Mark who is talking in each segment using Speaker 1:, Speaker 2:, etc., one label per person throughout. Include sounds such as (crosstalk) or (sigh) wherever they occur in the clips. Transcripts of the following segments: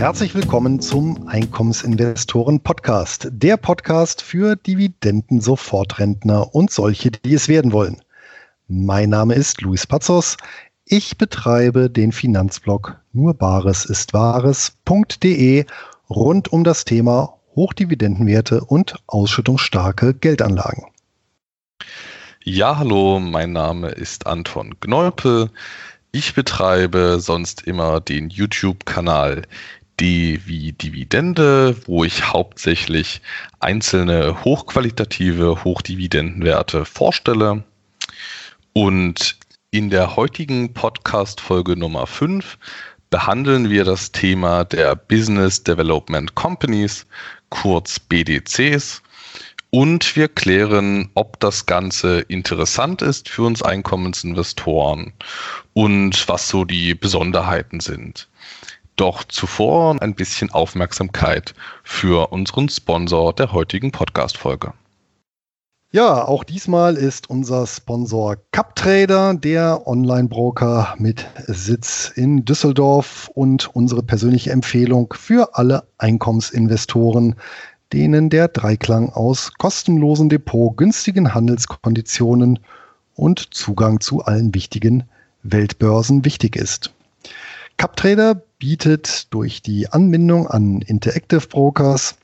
Speaker 1: Herzlich willkommen zum Einkommensinvestoren Podcast, der Podcast für Dividenden-Sofortrentner und solche, die es werden wollen. Mein Name ist Luis Pazos. Ich betreibe den Finanzblog nur Bares ist Wahres.de rund um das Thema Hochdividendenwerte und ausschüttungsstarke Geldanlagen.
Speaker 2: Ja, hallo, mein Name ist Anton Gnolpe. Ich betreibe sonst immer den YouTube-Kanal D wie Dividende, wo ich hauptsächlich einzelne hochqualitative Hochdividendenwerte vorstelle. Und in der heutigen Podcast-Folge Nummer 5 behandeln wir das Thema der Business Development Companies, kurz BDCs. Und wir klären, ob das Ganze interessant ist für uns Einkommensinvestoren und was so die Besonderheiten sind. Doch zuvor ein bisschen Aufmerksamkeit für unseren Sponsor der heutigen Podcast-Folge.
Speaker 1: Ja, auch diesmal ist unser Sponsor CupTrader, der Online-Broker mit Sitz in Düsseldorf und unsere persönliche Empfehlung für alle Einkommensinvestoren, denen der Dreiklang aus kostenlosen Depot, günstigen Handelskonditionen und Zugang zu allen wichtigen Weltbörsen wichtig ist. CupTrader bietet durch die Anbindung an Interactive Brokers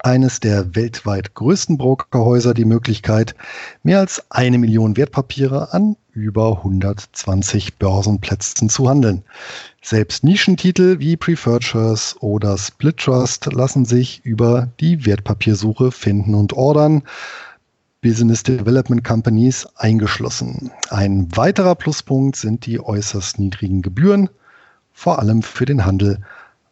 Speaker 1: eines der weltweit größten Brokerhäuser die Möglichkeit, mehr als eine Million Wertpapiere an über 120 Börsenplätzen zu handeln. Selbst Nischentitel wie Preferred Shares oder Split Trust lassen sich über die Wertpapiersuche finden und ordern. Business Development Companies eingeschlossen. Ein weiterer Pluspunkt sind die äußerst niedrigen Gebühren vor allem für den Handel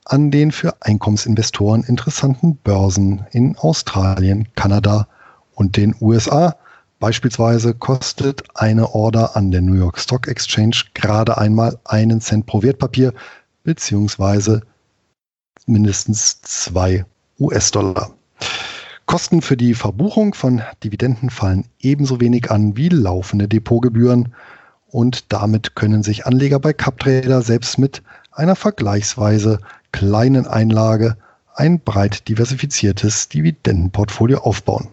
Speaker 1: an den für Einkommensinvestoren interessanten Börsen in Australien, Kanada und den USA. Beispielsweise kostet eine Order an der New York Stock Exchange gerade einmal einen Cent pro Wertpapier beziehungsweise mindestens zwei US-Dollar. Kosten für die Verbuchung von Dividenden fallen ebenso wenig an wie laufende Depotgebühren und damit können sich Anleger bei CupTrader selbst mit einer vergleichsweise kleinen Einlage ein breit diversifiziertes Dividendenportfolio aufbauen.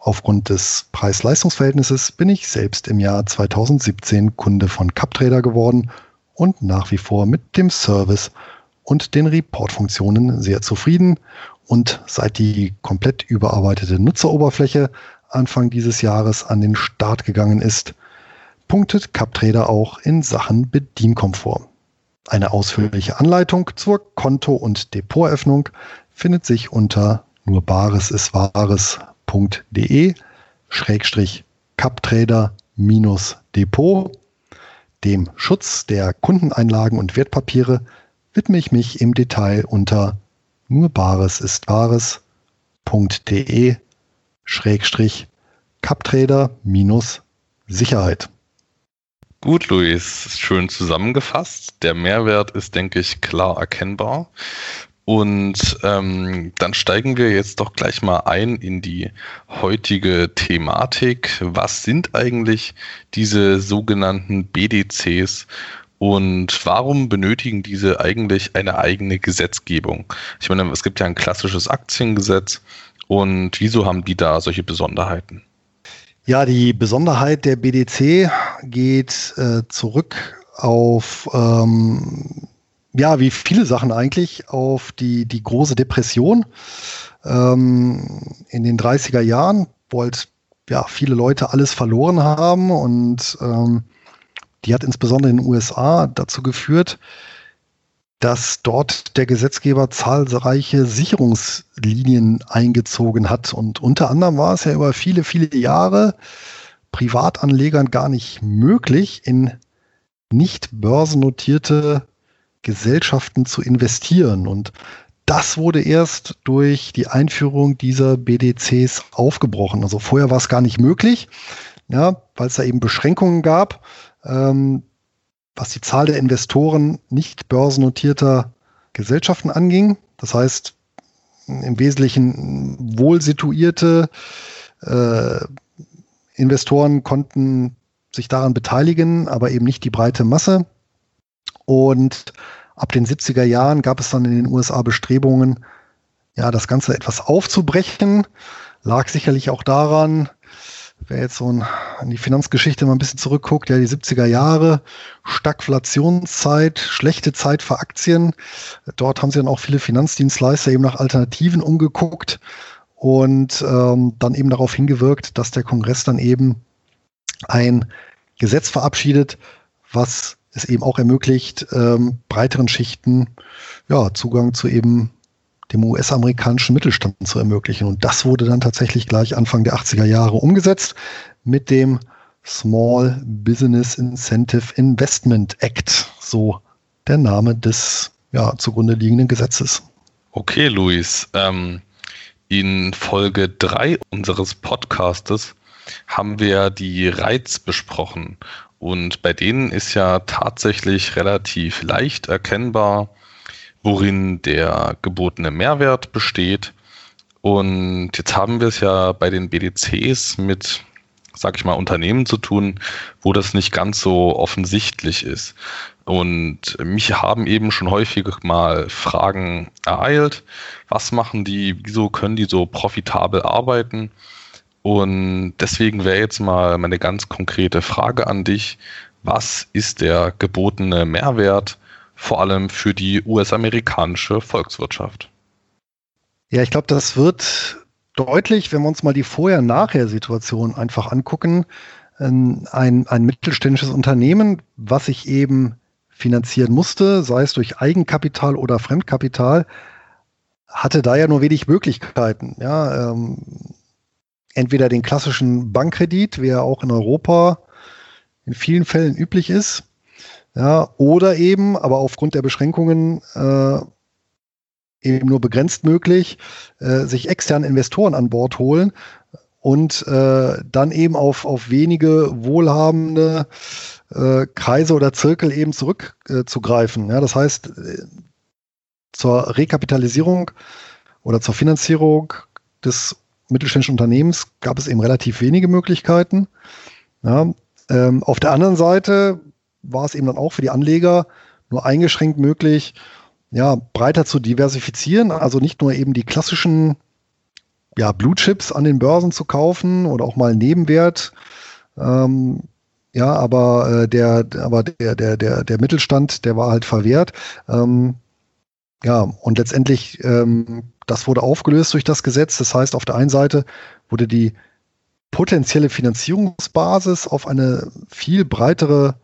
Speaker 1: Aufgrund des Preis-Leistungs-Verhältnisses bin ich selbst im Jahr 2017 Kunde von CupTrader geworden und nach wie vor mit dem Service und den Report-Funktionen sehr zufrieden. Und seit die komplett überarbeitete Nutzeroberfläche Anfang dieses Jahres an den Start gegangen ist, punktet CupTrader auch in Sachen Bedienkomfort. Eine ausführliche Anleitung zur Konto- und Depoteröffnung findet sich unter nurbaresiswahres.de Schrägstrich CupTrader Depot. Dem Schutz der Kundeneinlagen und Wertpapiere widme ich mich im Detail unter nurbaresistwahres.de Schrägstrich CupTrader Sicherheit.
Speaker 2: Gut, Luis, schön zusammengefasst. Der Mehrwert ist, denke ich, klar erkennbar. Und ähm, dann steigen wir jetzt doch gleich mal ein in die heutige Thematik. Was sind eigentlich diese sogenannten BDCs und warum benötigen diese eigentlich eine eigene Gesetzgebung? Ich meine, es gibt ja ein klassisches Aktiengesetz und wieso haben die da solche Besonderheiten?
Speaker 1: Ja, die Besonderheit der BDC geht äh, zurück auf, ähm, ja, wie viele Sachen eigentlich, auf die, die große Depression ähm, in den 30er Jahren, wo halt ja, viele Leute alles verloren haben und ähm, die hat insbesondere in den USA dazu geführt, dass dort der Gesetzgeber zahlreiche Sicherungslinien eingezogen hat. Und unter anderem war es ja über viele, viele Jahre Privatanlegern gar nicht möglich, in nicht börsennotierte Gesellschaften zu investieren. Und das wurde erst durch die Einführung dieser BDCs aufgebrochen. Also vorher war es gar nicht möglich, ja, weil es da eben Beschränkungen gab. Ähm, was die Zahl der Investoren nicht börsennotierter Gesellschaften anging. Das heißt, im Wesentlichen wohl situierte äh, Investoren konnten sich daran beteiligen, aber eben nicht die breite Masse. Und ab den 70er Jahren gab es dann in den USA Bestrebungen, ja, das Ganze etwas aufzubrechen. Lag sicherlich auch daran, wer jetzt so an die Finanzgeschichte mal ein bisschen zurückguckt, ja, die 70er Jahre, Stagflationszeit, schlechte Zeit für Aktien. Dort haben sie dann auch viele Finanzdienstleister eben nach Alternativen umgeguckt und ähm, dann eben darauf hingewirkt, dass der Kongress dann eben ein Gesetz verabschiedet, was es eben auch ermöglicht, ähm, breiteren Schichten ja, Zugang zu eben dem US-amerikanischen Mittelstand zu ermöglichen. Und das wurde dann tatsächlich gleich Anfang der 80er Jahre umgesetzt mit dem Small Business Incentive Investment Act, so der Name des ja, zugrunde liegenden Gesetzes.
Speaker 2: Okay, Luis. Ähm, in Folge 3 unseres Podcastes haben wir die Reiz besprochen. Und bei denen ist ja tatsächlich relativ leicht erkennbar, worin der gebotene Mehrwert besteht. Und jetzt haben wir es ja bei den BDCs mit, sag ich mal, Unternehmen zu tun, wo das nicht ganz so offensichtlich ist. Und mich haben eben schon häufig mal Fragen ereilt. Was machen die? Wieso können die so profitabel arbeiten? Und deswegen wäre jetzt mal meine ganz konkrete Frage an dich. Was ist der gebotene Mehrwert vor allem für die US-amerikanische Volkswirtschaft.
Speaker 1: Ja, ich glaube, das wird deutlich, wenn wir uns mal die Vorher-Nachher-Situation einfach angucken. Ähm, ein, ein mittelständisches Unternehmen, was sich eben finanzieren musste, sei es durch Eigenkapital oder Fremdkapital, hatte da ja nur wenig Möglichkeiten. Ja, ähm, entweder den klassischen Bankkredit, wie er auch in Europa in vielen Fällen üblich ist, ja, oder eben, aber aufgrund der Beschränkungen äh, eben nur begrenzt möglich, äh, sich externe Investoren an Bord holen und äh, dann eben auf, auf wenige wohlhabende äh, Kreise oder Zirkel eben zurückzugreifen. Äh, ja, das heißt, äh, zur Rekapitalisierung oder zur Finanzierung des mittelständischen Unternehmens gab es eben relativ wenige Möglichkeiten. Ja, ähm, auf der anderen Seite war es eben dann auch für die Anleger nur eingeschränkt möglich, ja, breiter zu diversifizieren, also nicht nur eben die klassischen ja, Blue Chips an den Börsen zu kaufen oder auch mal Nebenwert. Ähm, ja, aber äh, der, aber der, der, der, der Mittelstand, der war halt verwehrt. Ähm, ja, und letztendlich, ähm, das wurde aufgelöst durch das Gesetz. Das heißt, auf der einen Seite wurde die potenzielle Finanzierungsbasis auf eine viel breitere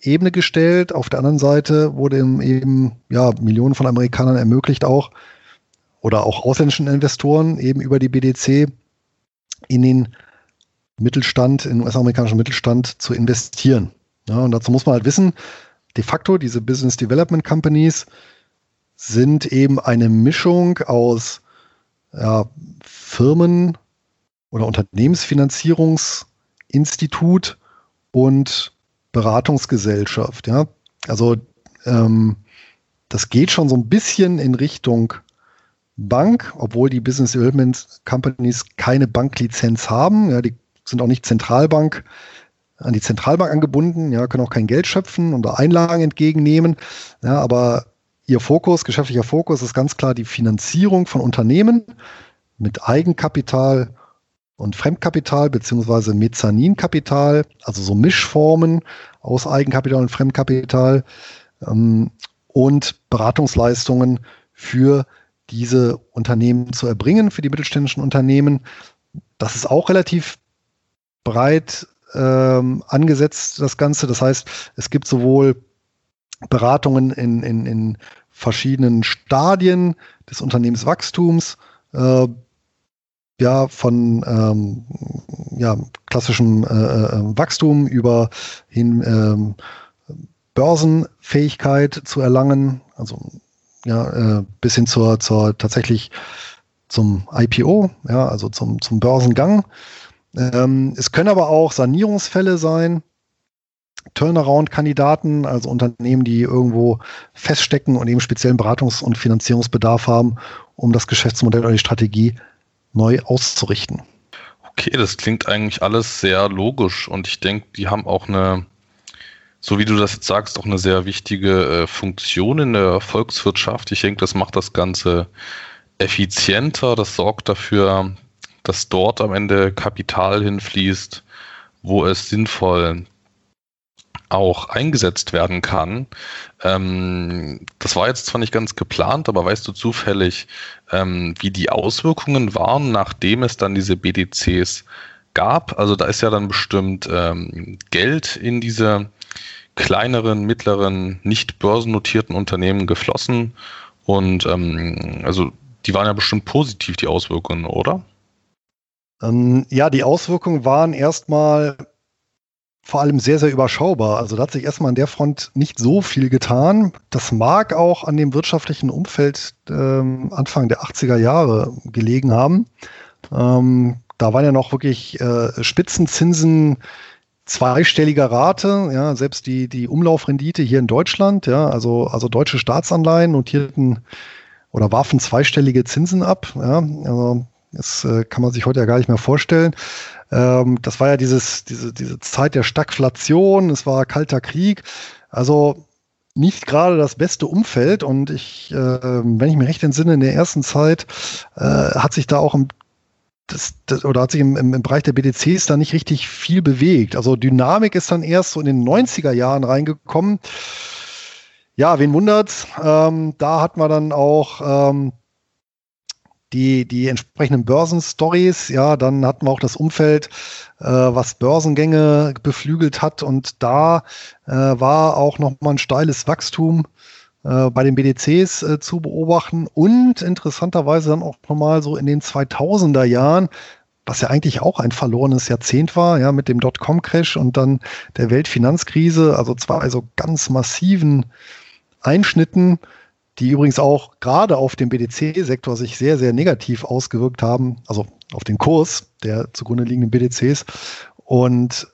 Speaker 1: Ebene gestellt. Auf der anderen Seite wurde eben ja, Millionen von Amerikanern ermöglicht auch oder auch ausländischen Investoren eben über die BDC in den Mittelstand, in den US-amerikanischen Mittelstand zu investieren. Ja, und dazu muss man halt wissen, de facto diese Business Development Companies sind eben eine Mischung aus ja, Firmen oder Unternehmensfinanzierungsinstitut und Beratungsgesellschaft. Ja? Also ähm, das geht schon so ein bisschen in Richtung Bank, obwohl die Business Development Companies keine Banklizenz haben. Ja, die sind auch nicht Zentralbank an die Zentralbank angebunden, ja, können auch kein Geld schöpfen oder Einlagen entgegennehmen. Ja, aber ihr Fokus, geschäftlicher Fokus ist ganz klar die Finanzierung von Unternehmen mit Eigenkapital und Fremdkapital beziehungsweise Mezzaninkapital, also so Mischformen aus Eigenkapital und Fremdkapital ähm, und Beratungsleistungen für diese Unternehmen zu erbringen, für die mittelständischen Unternehmen. Das ist auch relativ breit ähm, angesetzt, das Ganze. Das heißt, es gibt sowohl Beratungen in, in, in verschiedenen Stadien des Unternehmenswachstums, äh, ja, von ähm, ja, klassischem äh, äh, Wachstum über hin ähm, Börsenfähigkeit zu erlangen, also ja, äh, bis hin zur, zur tatsächlich zum IPO, ja, also zum, zum Börsengang. Ähm, es können aber auch Sanierungsfälle sein, Turnaround-Kandidaten, also Unternehmen, die irgendwo feststecken und eben speziellen Beratungs- und Finanzierungsbedarf haben, um das Geschäftsmodell oder die Strategie neu auszurichten.
Speaker 2: Okay, das klingt eigentlich alles sehr logisch und ich denke, die haben auch eine so wie du das jetzt sagst, auch eine sehr wichtige äh, Funktion in der Volkswirtschaft. Ich denke, das macht das Ganze effizienter. Das sorgt dafür, dass dort am Ende Kapital hinfließt, wo es sinnvoll auch eingesetzt werden kann. Ähm, das war jetzt zwar nicht ganz geplant, aber weißt du zufällig, ähm, wie die Auswirkungen waren, nachdem es dann diese BDCs gab? Also da ist ja dann bestimmt ähm, Geld in diese kleineren, mittleren, nicht börsennotierten Unternehmen geflossen. Und ähm, also die waren ja bestimmt positiv, die Auswirkungen, oder?
Speaker 1: Ähm, ja, die Auswirkungen waren erstmal vor allem sehr, sehr überschaubar. Also da hat sich erstmal an der Front nicht so viel getan. Das mag auch an dem wirtschaftlichen Umfeld ähm, Anfang der 80er Jahre gelegen haben. Ähm, da waren ja noch wirklich äh, Spitzenzinsen zweistelliger Rate, ja, selbst die, die Umlaufrendite hier in Deutschland, ja, also, also deutsche Staatsanleihen notierten oder warfen zweistellige Zinsen ab, ja, also das äh, kann man sich heute ja gar nicht mehr vorstellen. Ähm, das war ja dieses, diese, diese Zeit der Stagflation, es war kalter Krieg. Also nicht gerade das beste Umfeld und ich, äh, wenn ich mir recht entsinne, in der ersten Zeit äh, hat sich da auch im das, das, oder hat sich im, im, Bereich der BDCs da nicht richtig viel bewegt. Also Dynamik ist dann erst so in den 90er Jahren reingekommen. Ja, wen wundert's? Ähm, da hat man dann auch ähm, die, die entsprechenden Börsenstories. Ja, dann hatten wir auch das Umfeld, äh, was Börsengänge beflügelt hat. Und da äh, war auch nochmal ein steiles Wachstum äh, bei den BDCs äh, zu beobachten. Und interessanterweise dann auch nochmal so in den 2000er Jahren, was ja eigentlich auch ein verlorenes Jahrzehnt war, ja, mit dem Dotcom-Crash und dann der Weltfinanzkrise, also zwei so ganz massiven Einschnitten die übrigens auch gerade auf dem BDC-Sektor sich sehr, sehr negativ ausgewirkt haben, also auf den Kurs der zugrunde liegenden BDCs. Und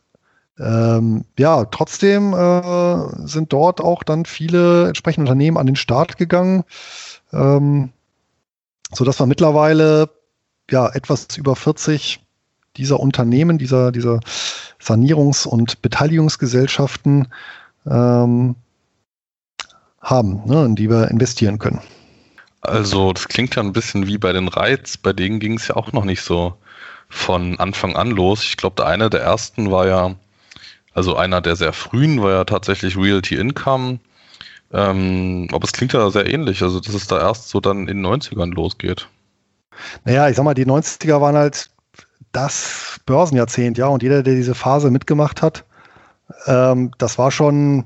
Speaker 1: ähm, ja, trotzdem äh, sind dort auch dann viele entsprechende Unternehmen an den Start gegangen, ähm, sodass wir mittlerweile ja etwas über 40 dieser Unternehmen, dieser, dieser Sanierungs- und Beteiligungsgesellschaften ähm, haben, ne, in die wir investieren können.
Speaker 2: Also das klingt ja ein bisschen wie bei den Reiz, bei denen ging es ja auch noch nicht so von Anfang an los. Ich glaube, der eine der ersten war ja, also einer der sehr frühen war ja tatsächlich Realty Income. Ähm, aber es klingt ja sehr ähnlich, also dass es da erst so dann in den 90ern losgeht.
Speaker 1: Naja, ich sag mal, die 90er waren halt das Börsenjahrzehnt, ja, und jeder, der diese Phase mitgemacht hat, ähm, das war schon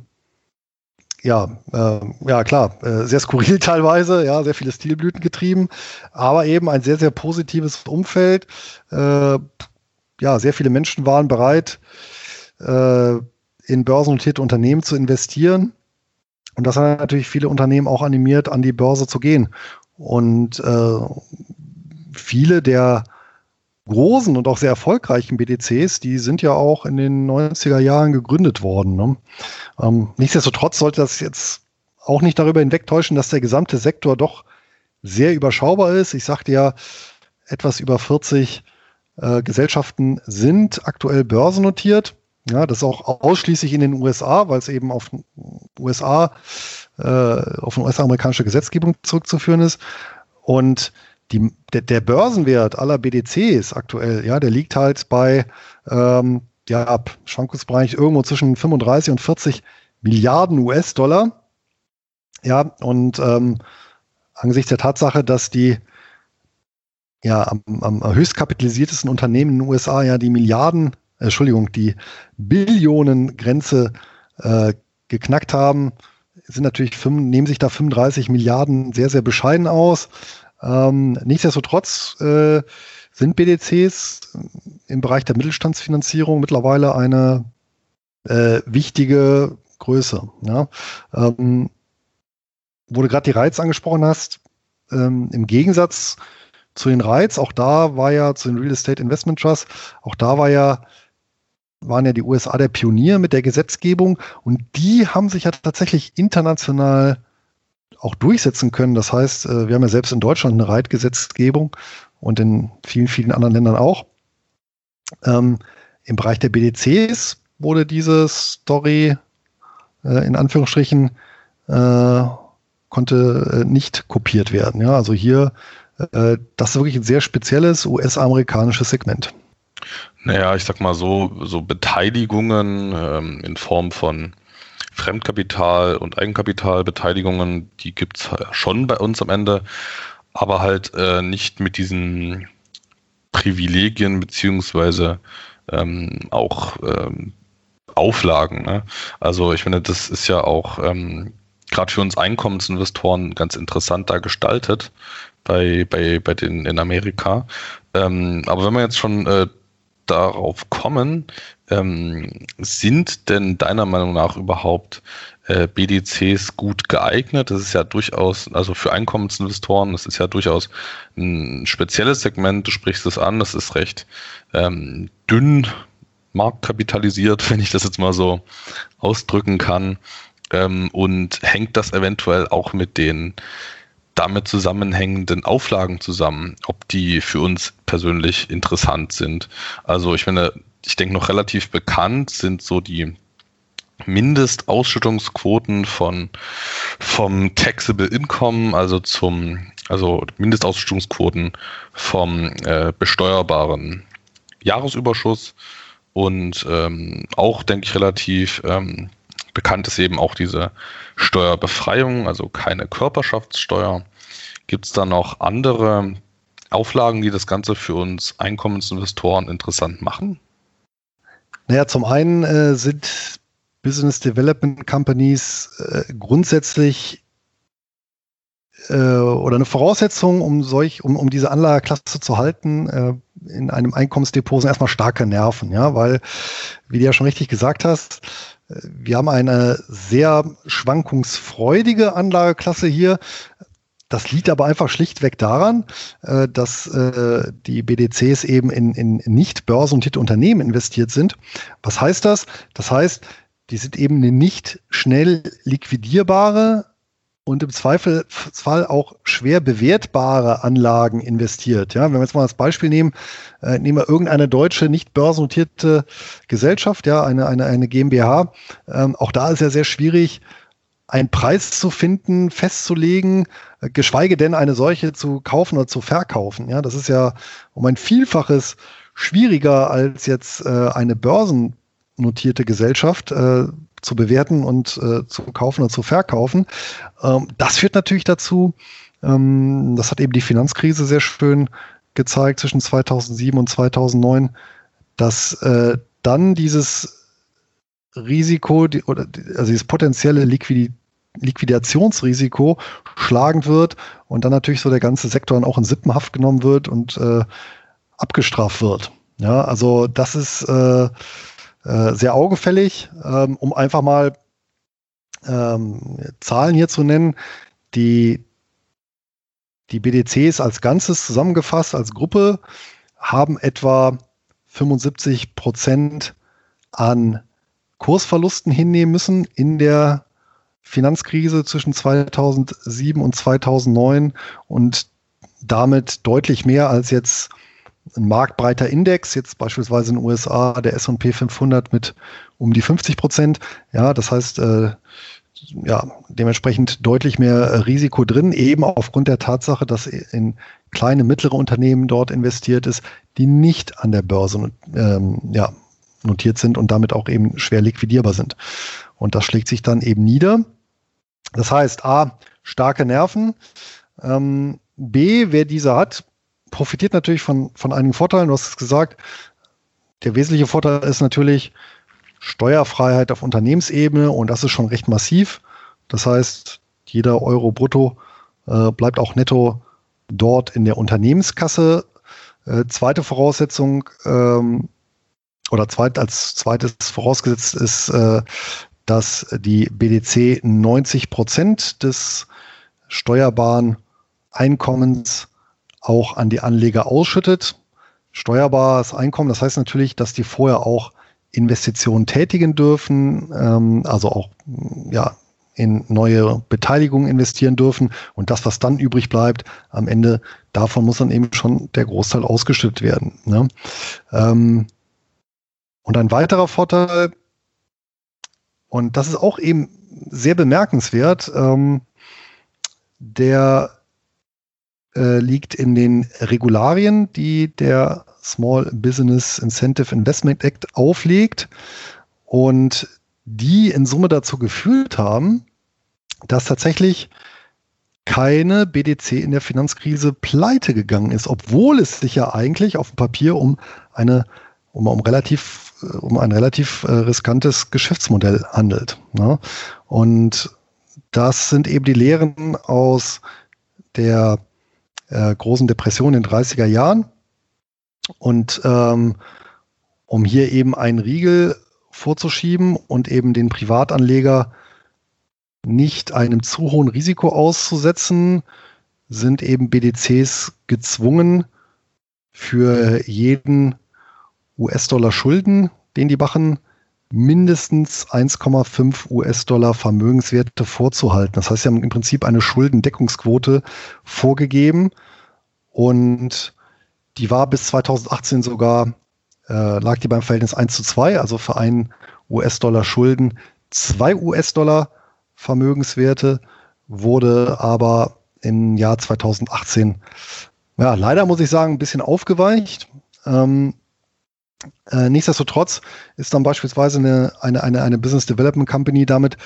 Speaker 1: ja, äh, ja klar, äh, sehr skurril (laughs) teilweise, ja, sehr viele Stilblüten getrieben, aber eben ein sehr, sehr positives Umfeld. Äh, ja, sehr viele Menschen waren bereit, äh, in börsennotierte Unternehmen zu investieren. Und das hat natürlich viele Unternehmen auch animiert, an die Börse zu gehen. Und äh, viele der großen und auch sehr erfolgreichen BDCs, die sind ja auch in den 90er Jahren gegründet worden. Ne? Ähm, nichtsdestotrotz sollte das jetzt auch nicht darüber hinwegtäuschen, dass der gesamte Sektor doch sehr überschaubar ist. Ich sagte ja, etwas über 40 äh, Gesellschaften sind aktuell börsennotiert. Ja, das ist auch ausschließlich in den USA, weil es eben auf USA, äh, auf eine US-amerikanische Gesetzgebung zurückzuführen ist. Und die, der, der, Börsenwert aller BDCs aktuell, ja, der liegt halt bei ähm, ja, ab Schwankungsbereich irgendwo zwischen 35 und 40 Milliarden US-Dollar. Ja, und ähm, angesichts der Tatsache, dass die ja am, am höchst kapitalisiertesten Unternehmen in den USA ja die Milliarden, äh, Entschuldigung, die Billionen-Grenze äh, geknackt haben, sind natürlich, nehmen sich da 35 Milliarden sehr, sehr bescheiden aus. Ähm, nichtsdestotrotz äh, sind BDCs im Bereich der Mittelstandsfinanzierung mittlerweile eine äh, wichtige Größe. Ja? Ähm, wo du gerade die Reiz angesprochen hast, ähm, im Gegensatz zu den Reiz, auch da war ja zu den Real Estate Investment Trust, auch da war ja waren ja die USA der Pionier mit der Gesetzgebung und die haben sich ja tatsächlich international auch durchsetzen können. Das heißt, äh, wir haben ja selbst in Deutschland eine Reitgesetzgebung und in vielen, vielen anderen Ländern auch. Ähm, Im Bereich der BDCs wurde diese Story äh, in Anführungsstrichen, äh, konnte äh, nicht kopiert werden. Ja, also hier, äh, das ist wirklich ein sehr spezielles US-amerikanisches Segment.
Speaker 2: Naja, ich sag mal so, so Beteiligungen ähm, in Form von Fremdkapital und Eigenkapitalbeteiligungen, die gibt es schon bei uns am Ende, aber halt äh, nicht mit diesen Privilegien beziehungsweise ähm, auch ähm, Auflagen. Ne? Also ich finde, das ist ja auch ähm, gerade für uns Einkommensinvestoren ganz interessant da gestaltet bei, bei, bei den in Amerika. Ähm, aber wenn man jetzt schon äh, darauf kommen, ähm, sind denn deiner Meinung nach überhaupt äh, BDCs gut geeignet? Das ist ja durchaus, also für Einkommensinvestoren, das ist ja durchaus ein spezielles Segment, du sprichst es an, das ist recht ähm, dünn marktkapitalisiert, (laughs) wenn ich das jetzt mal so ausdrücken kann. Ähm, und hängt das eventuell auch mit den damit zusammenhängenden Auflagen zusammen, ob die für uns persönlich interessant sind. Also ich finde, ich denke noch relativ bekannt sind so die Mindestausschüttungsquoten von vom Taxable Income, also zum also Mindestausschüttungsquoten vom äh, besteuerbaren Jahresüberschuss und ähm, auch denke ich relativ ähm, bekannt ist eben auch diese Steuerbefreiung, also keine Körperschaftssteuer. Gibt es da noch andere Auflagen, die das Ganze für uns Einkommensinvestoren interessant machen?
Speaker 1: Naja, zum einen äh, sind Business Development Companies äh, grundsätzlich äh, oder eine Voraussetzung, um solch, um, um diese Anlageklasse zu halten, äh, in einem Einkommensdepot sind erstmal starke Nerven, ja, weil, wie du ja schon richtig gesagt hast, wir haben eine sehr schwankungsfreudige Anlageklasse hier. Das liegt aber einfach schlichtweg daran, äh, dass äh, die BDCs eben in, in nicht börsennotierte Unternehmen investiert sind. Was heißt das? Das heißt, die sind eben eine nicht schnell liquidierbare und im Zweifelsfall auch schwer bewertbare Anlagen investiert. Ja, wenn wir jetzt mal das Beispiel nehmen, äh, nehmen wir irgendeine deutsche, nicht börsennotierte Gesellschaft, ja, eine, eine, eine GmbH. Ähm, auch da ist ja sehr schwierig, einen Preis zu finden, festzulegen, äh, geschweige denn eine solche zu kaufen oder zu verkaufen. Ja, das ist ja um ein Vielfaches schwieriger als jetzt äh, eine börsennotierte Gesellschaft. Zu bewerten und äh, zu kaufen und zu verkaufen. Ähm, das führt natürlich dazu, ähm, das hat eben die Finanzkrise sehr schön gezeigt zwischen 2007 und 2009, dass äh, dann dieses Risiko die, oder also dieses potenzielle Liquidität Liquidationsrisiko schlagend wird und dann natürlich so der ganze Sektor dann auch in Sippenhaft genommen wird und äh, abgestraft wird. Ja, also das ist äh, äh, sehr augefällig, ähm, um einfach mal ähm, Zahlen hier zu nennen. Die, die BDCs als Ganzes zusammengefasst, als Gruppe, haben etwa 75 Prozent an Kursverlusten hinnehmen müssen in der Finanzkrise zwischen 2007 und 2009 und damit deutlich mehr als jetzt ein marktbreiter Index, jetzt beispielsweise in den USA der S&P 500 mit um die 50 Prozent. Ja, das heißt, äh, ja, dementsprechend deutlich mehr Risiko drin, eben aufgrund der Tatsache, dass in kleine, mittlere Unternehmen dort investiert ist, die nicht an der Börse ähm, ja, notiert sind und damit auch eben schwer liquidierbar sind. Und das schlägt sich dann eben nieder. Das heißt, A, starke Nerven. Ähm, B, wer diese hat, profitiert natürlich von, von einigen Vorteilen. Du hast es gesagt. Der wesentliche Vorteil ist natürlich Steuerfreiheit auf Unternehmensebene und das ist schon recht massiv. Das heißt, jeder Euro brutto äh, bleibt auch netto dort in der Unternehmenskasse. Äh, zweite Voraussetzung ähm, oder zweit, als zweites vorausgesetzt ist, äh, dass die BDC 90 Prozent des steuerbaren Einkommens auch an die Anleger ausschüttet. Steuerbares Einkommen, das heißt natürlich, dass die vorher auch Investitionen tätigen dürfen, ähm, also auch ja, in neue Beteiligungen investieren dürfen. Und das, was dann übrig bleibt, am Ende davon muss dann eben schon der Großteil ausgeschüttet werden. Ne? Ähm, und ein weiterer Vorteil, Und das ist auch eben sehr bemerkenswert. Ähm, der äh, liegt in den Regularien, die der Small Business Incentive Investment Act auflegt und die in Summe dazu geführt haben, dass tatsächlich keine BDC in der Finanzkrise pleite gegangen ist, obwohl es sich ja eigentlich auf dem Papier um eine um, um relativ um ein relativ äh, riskantes Geschäftsmodell handelt. Ne? Und das sind eben die Lehren aus der äh, großen Depression in den 30er Jahren. Und ähm, um hier eben einen Riegel vorzuschieben und eben den Privatanleger nicht einem zu hohen Risiko auszusetzen, sind eben BDCs gezwungen, für jeden US-Dollar Schulden, den die machen, mindestens 1,5 US-Dollar Vermögenswerte vorzuhalten. Das heißt, sie haben im Prinzip eine Schuldendeckungsquote vorgegeben und die war bis 2018 sogar, äh, lag die beim Verhältnis 1 zu 2, also für einen US-Dollar Schulden 2 US-Dollar Vermögenswerte, wurde aber im Jahr 2018, ja, leider muss ich sagen, ein bisschen aufgeweicht. Ähm, äh, nichtsdestotrotz ist dann beispielsweise eine, eine, eine, eine Business Development Company damit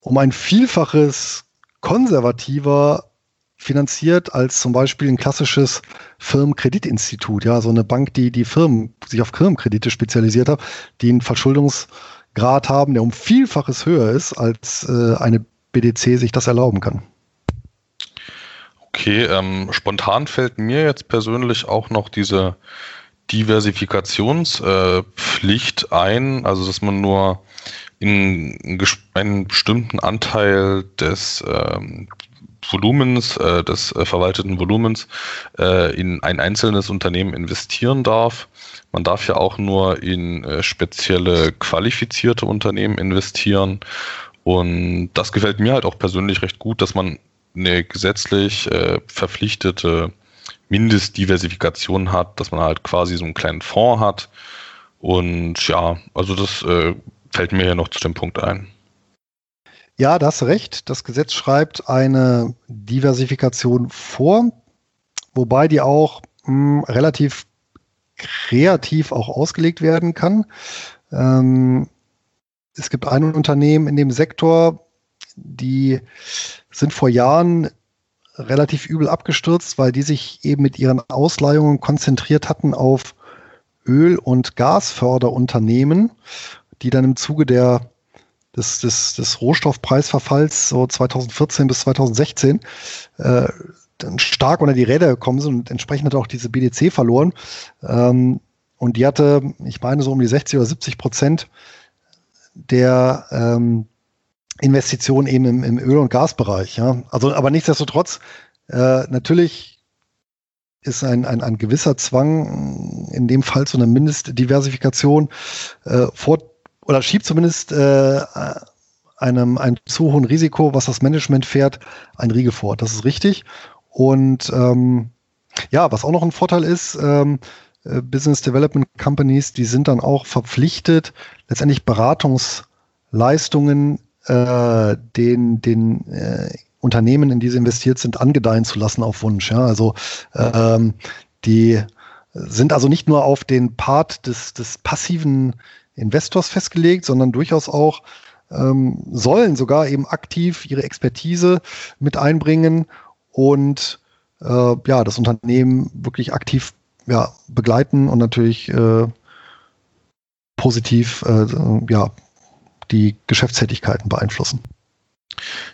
Speaker 1: um ein Vielfaches konservativer finanziert als zum Beispiel ein klassisches Firmenkreditinstitut, ja, so eine Bank, die die Firmen sich auf Firmenkredite spezialisiert hat, die einen Verschuldungsgrad haben, der um Vielfaches höher ist, als äh, eine BDC sich das erlauben kann.
Speaker 2: Okay, ähm, spontan fällt mir jetzt persönlich auch noch diese Diversifikationspflicht ein, also dass man nur in einen bestimmten Anteil des ähm, Volumens, äh, des äh, verwalteten Volumens äh, in ein einzelnes Unternehmen investieren darf. Man darf ja auch nur in äh, spezielle qualifizierte Unternehmen investieren. Und das gefällt mir halt auch persönlich recht gut, dass man eine gesetzlich äh, verpflichtete Mindestdiversifikation hat, dass man halt quasi so einen kleinen Fonds hat. Und ja, also das äh, fällt mir ja noch zu dem Punkt ein.
Speaker 1: Ja, da hast du recht. Das Gesetz schreibt eine Diversifikation vor, wobei die auch mh, hm, relativ kreativ auch ausgelegt werden kann. Ähm, es gibt ein Unternehmen in dem Sektor, die sind vor Jahren relativ übel abgestürzt, weil die sich eben mit ihren Ausleihungen konzentriert hatten auf Öl- und Gasförderunternehmen, die dann im Zuge der, des, des, des Rohstoffpreisverfalls so 2014 bis 2016 äh, stark unter die Räder gekommen sind und entsprechend hat auch diese BDC verloren. Ähm, und die hatte, ich meine, so um die 60 oder 70 Prozent der ähm, Investitionen eben im, im Öl- und Gasbereich. Ja. Also, aber nichtsdestotrotz, äh, natürlich ist ein, ein, ein gewisser Zwang, in dem Fall zu einer Mindestdiversifikation äh, vor oder schiebt zumindest äh, einem, einem zu hohen Risiko, was das Management fährt, ein Riegel vor. Das ist richtig. Und ähm, ja, was auch noch ein Vorteil ist, ähm, äh, Business Development Companies, die sind dann auch verpflichtet, letztendlich Beratungsleistungen äh, den, den äh, Unternehmen, in die sie investiert sind, angedeihen zu lassen auf Wunsch. Ja? Also ähm, die sind also nicht nur auf den Part des, des passiven Investors festgelegt, sondern durchaus auch ähm, sollen sogar eben aktiv ihre Expertise mit einbringen und äh, ja, das Unternehmen wirklich aktiv ja, begleiten und natürlich äh, positiv äh, ja, die Geschäftstätigkeiten beeinflussen.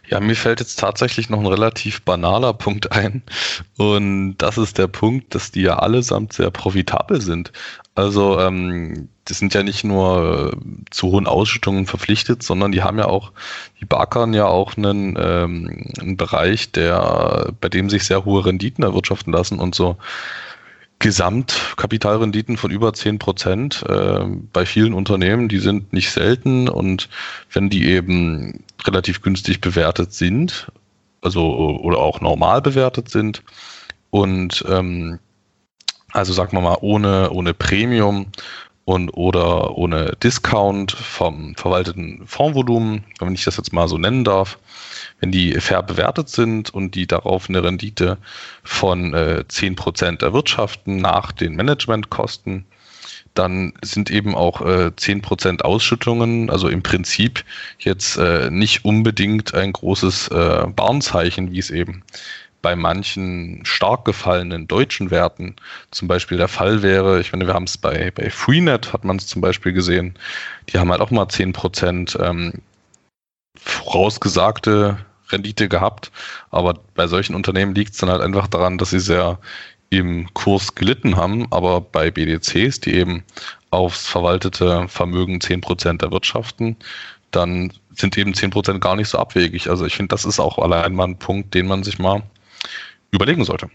Speaker 2: Ja, mir fällt jetzt tatsächlich noch ein relativ banaler Punkt ein. Und das ist der Punkt, dass die ja allesamt sehr profitabel sind. Also, ähm, das sind ja nicht nur äh, zu hohen Ausschüttungen verpflichtet, sondern die haben ja auch, die barkern ja auch einen, ähm, einen Bereich, der, bei dem sich sehr hohe Renditen erwirtschaften lassen und so Gesamtkapitalrenditen von über 10 Prozent äh, bei vielen Unternehmen, die sind nicht selten. Und wenn die eben relativ günstig bewertet sind, also oder auch normal bewertet sind und ähm, also sagen wir mal ohne, ohne Premium und oder ohne Discount vom verwalteten Fondsvolumen, wenn ich das jetzt mal so nennen darf, wenn die fair bewertet sind und die darauf eine Rendite von äh, 10% erwirtschaften nach den Managementkosten, dann sind eben auch äh, 10% Ausschüttungen, also im Prinzip jetzt äh, nicht unbedingt ein großes äh, Warnzeichen, wie es eben bei manchen stark gefallenen deutschen Werten zum Beispiel der Fall wäre. Ich meine, wir haben es bei, bei Freenet, hat man es zum Beispiel gesehen. Die haben halt auch mal 10% ähm, vorausgesagte Rendite gehabt. Aber bei solchen Unternehmen liegt es dann halt einfach daran, dass sie sehr im Kurs gelitten haben. Aber bei BDCs, die eben aufs verwaltete Vermögen 10% erwirtschaften, dann sind eben 10% gar nicht so abwegig. Also ich finde, das ist auch allein mal ein Punkt, den man sich mal überlegen sollte.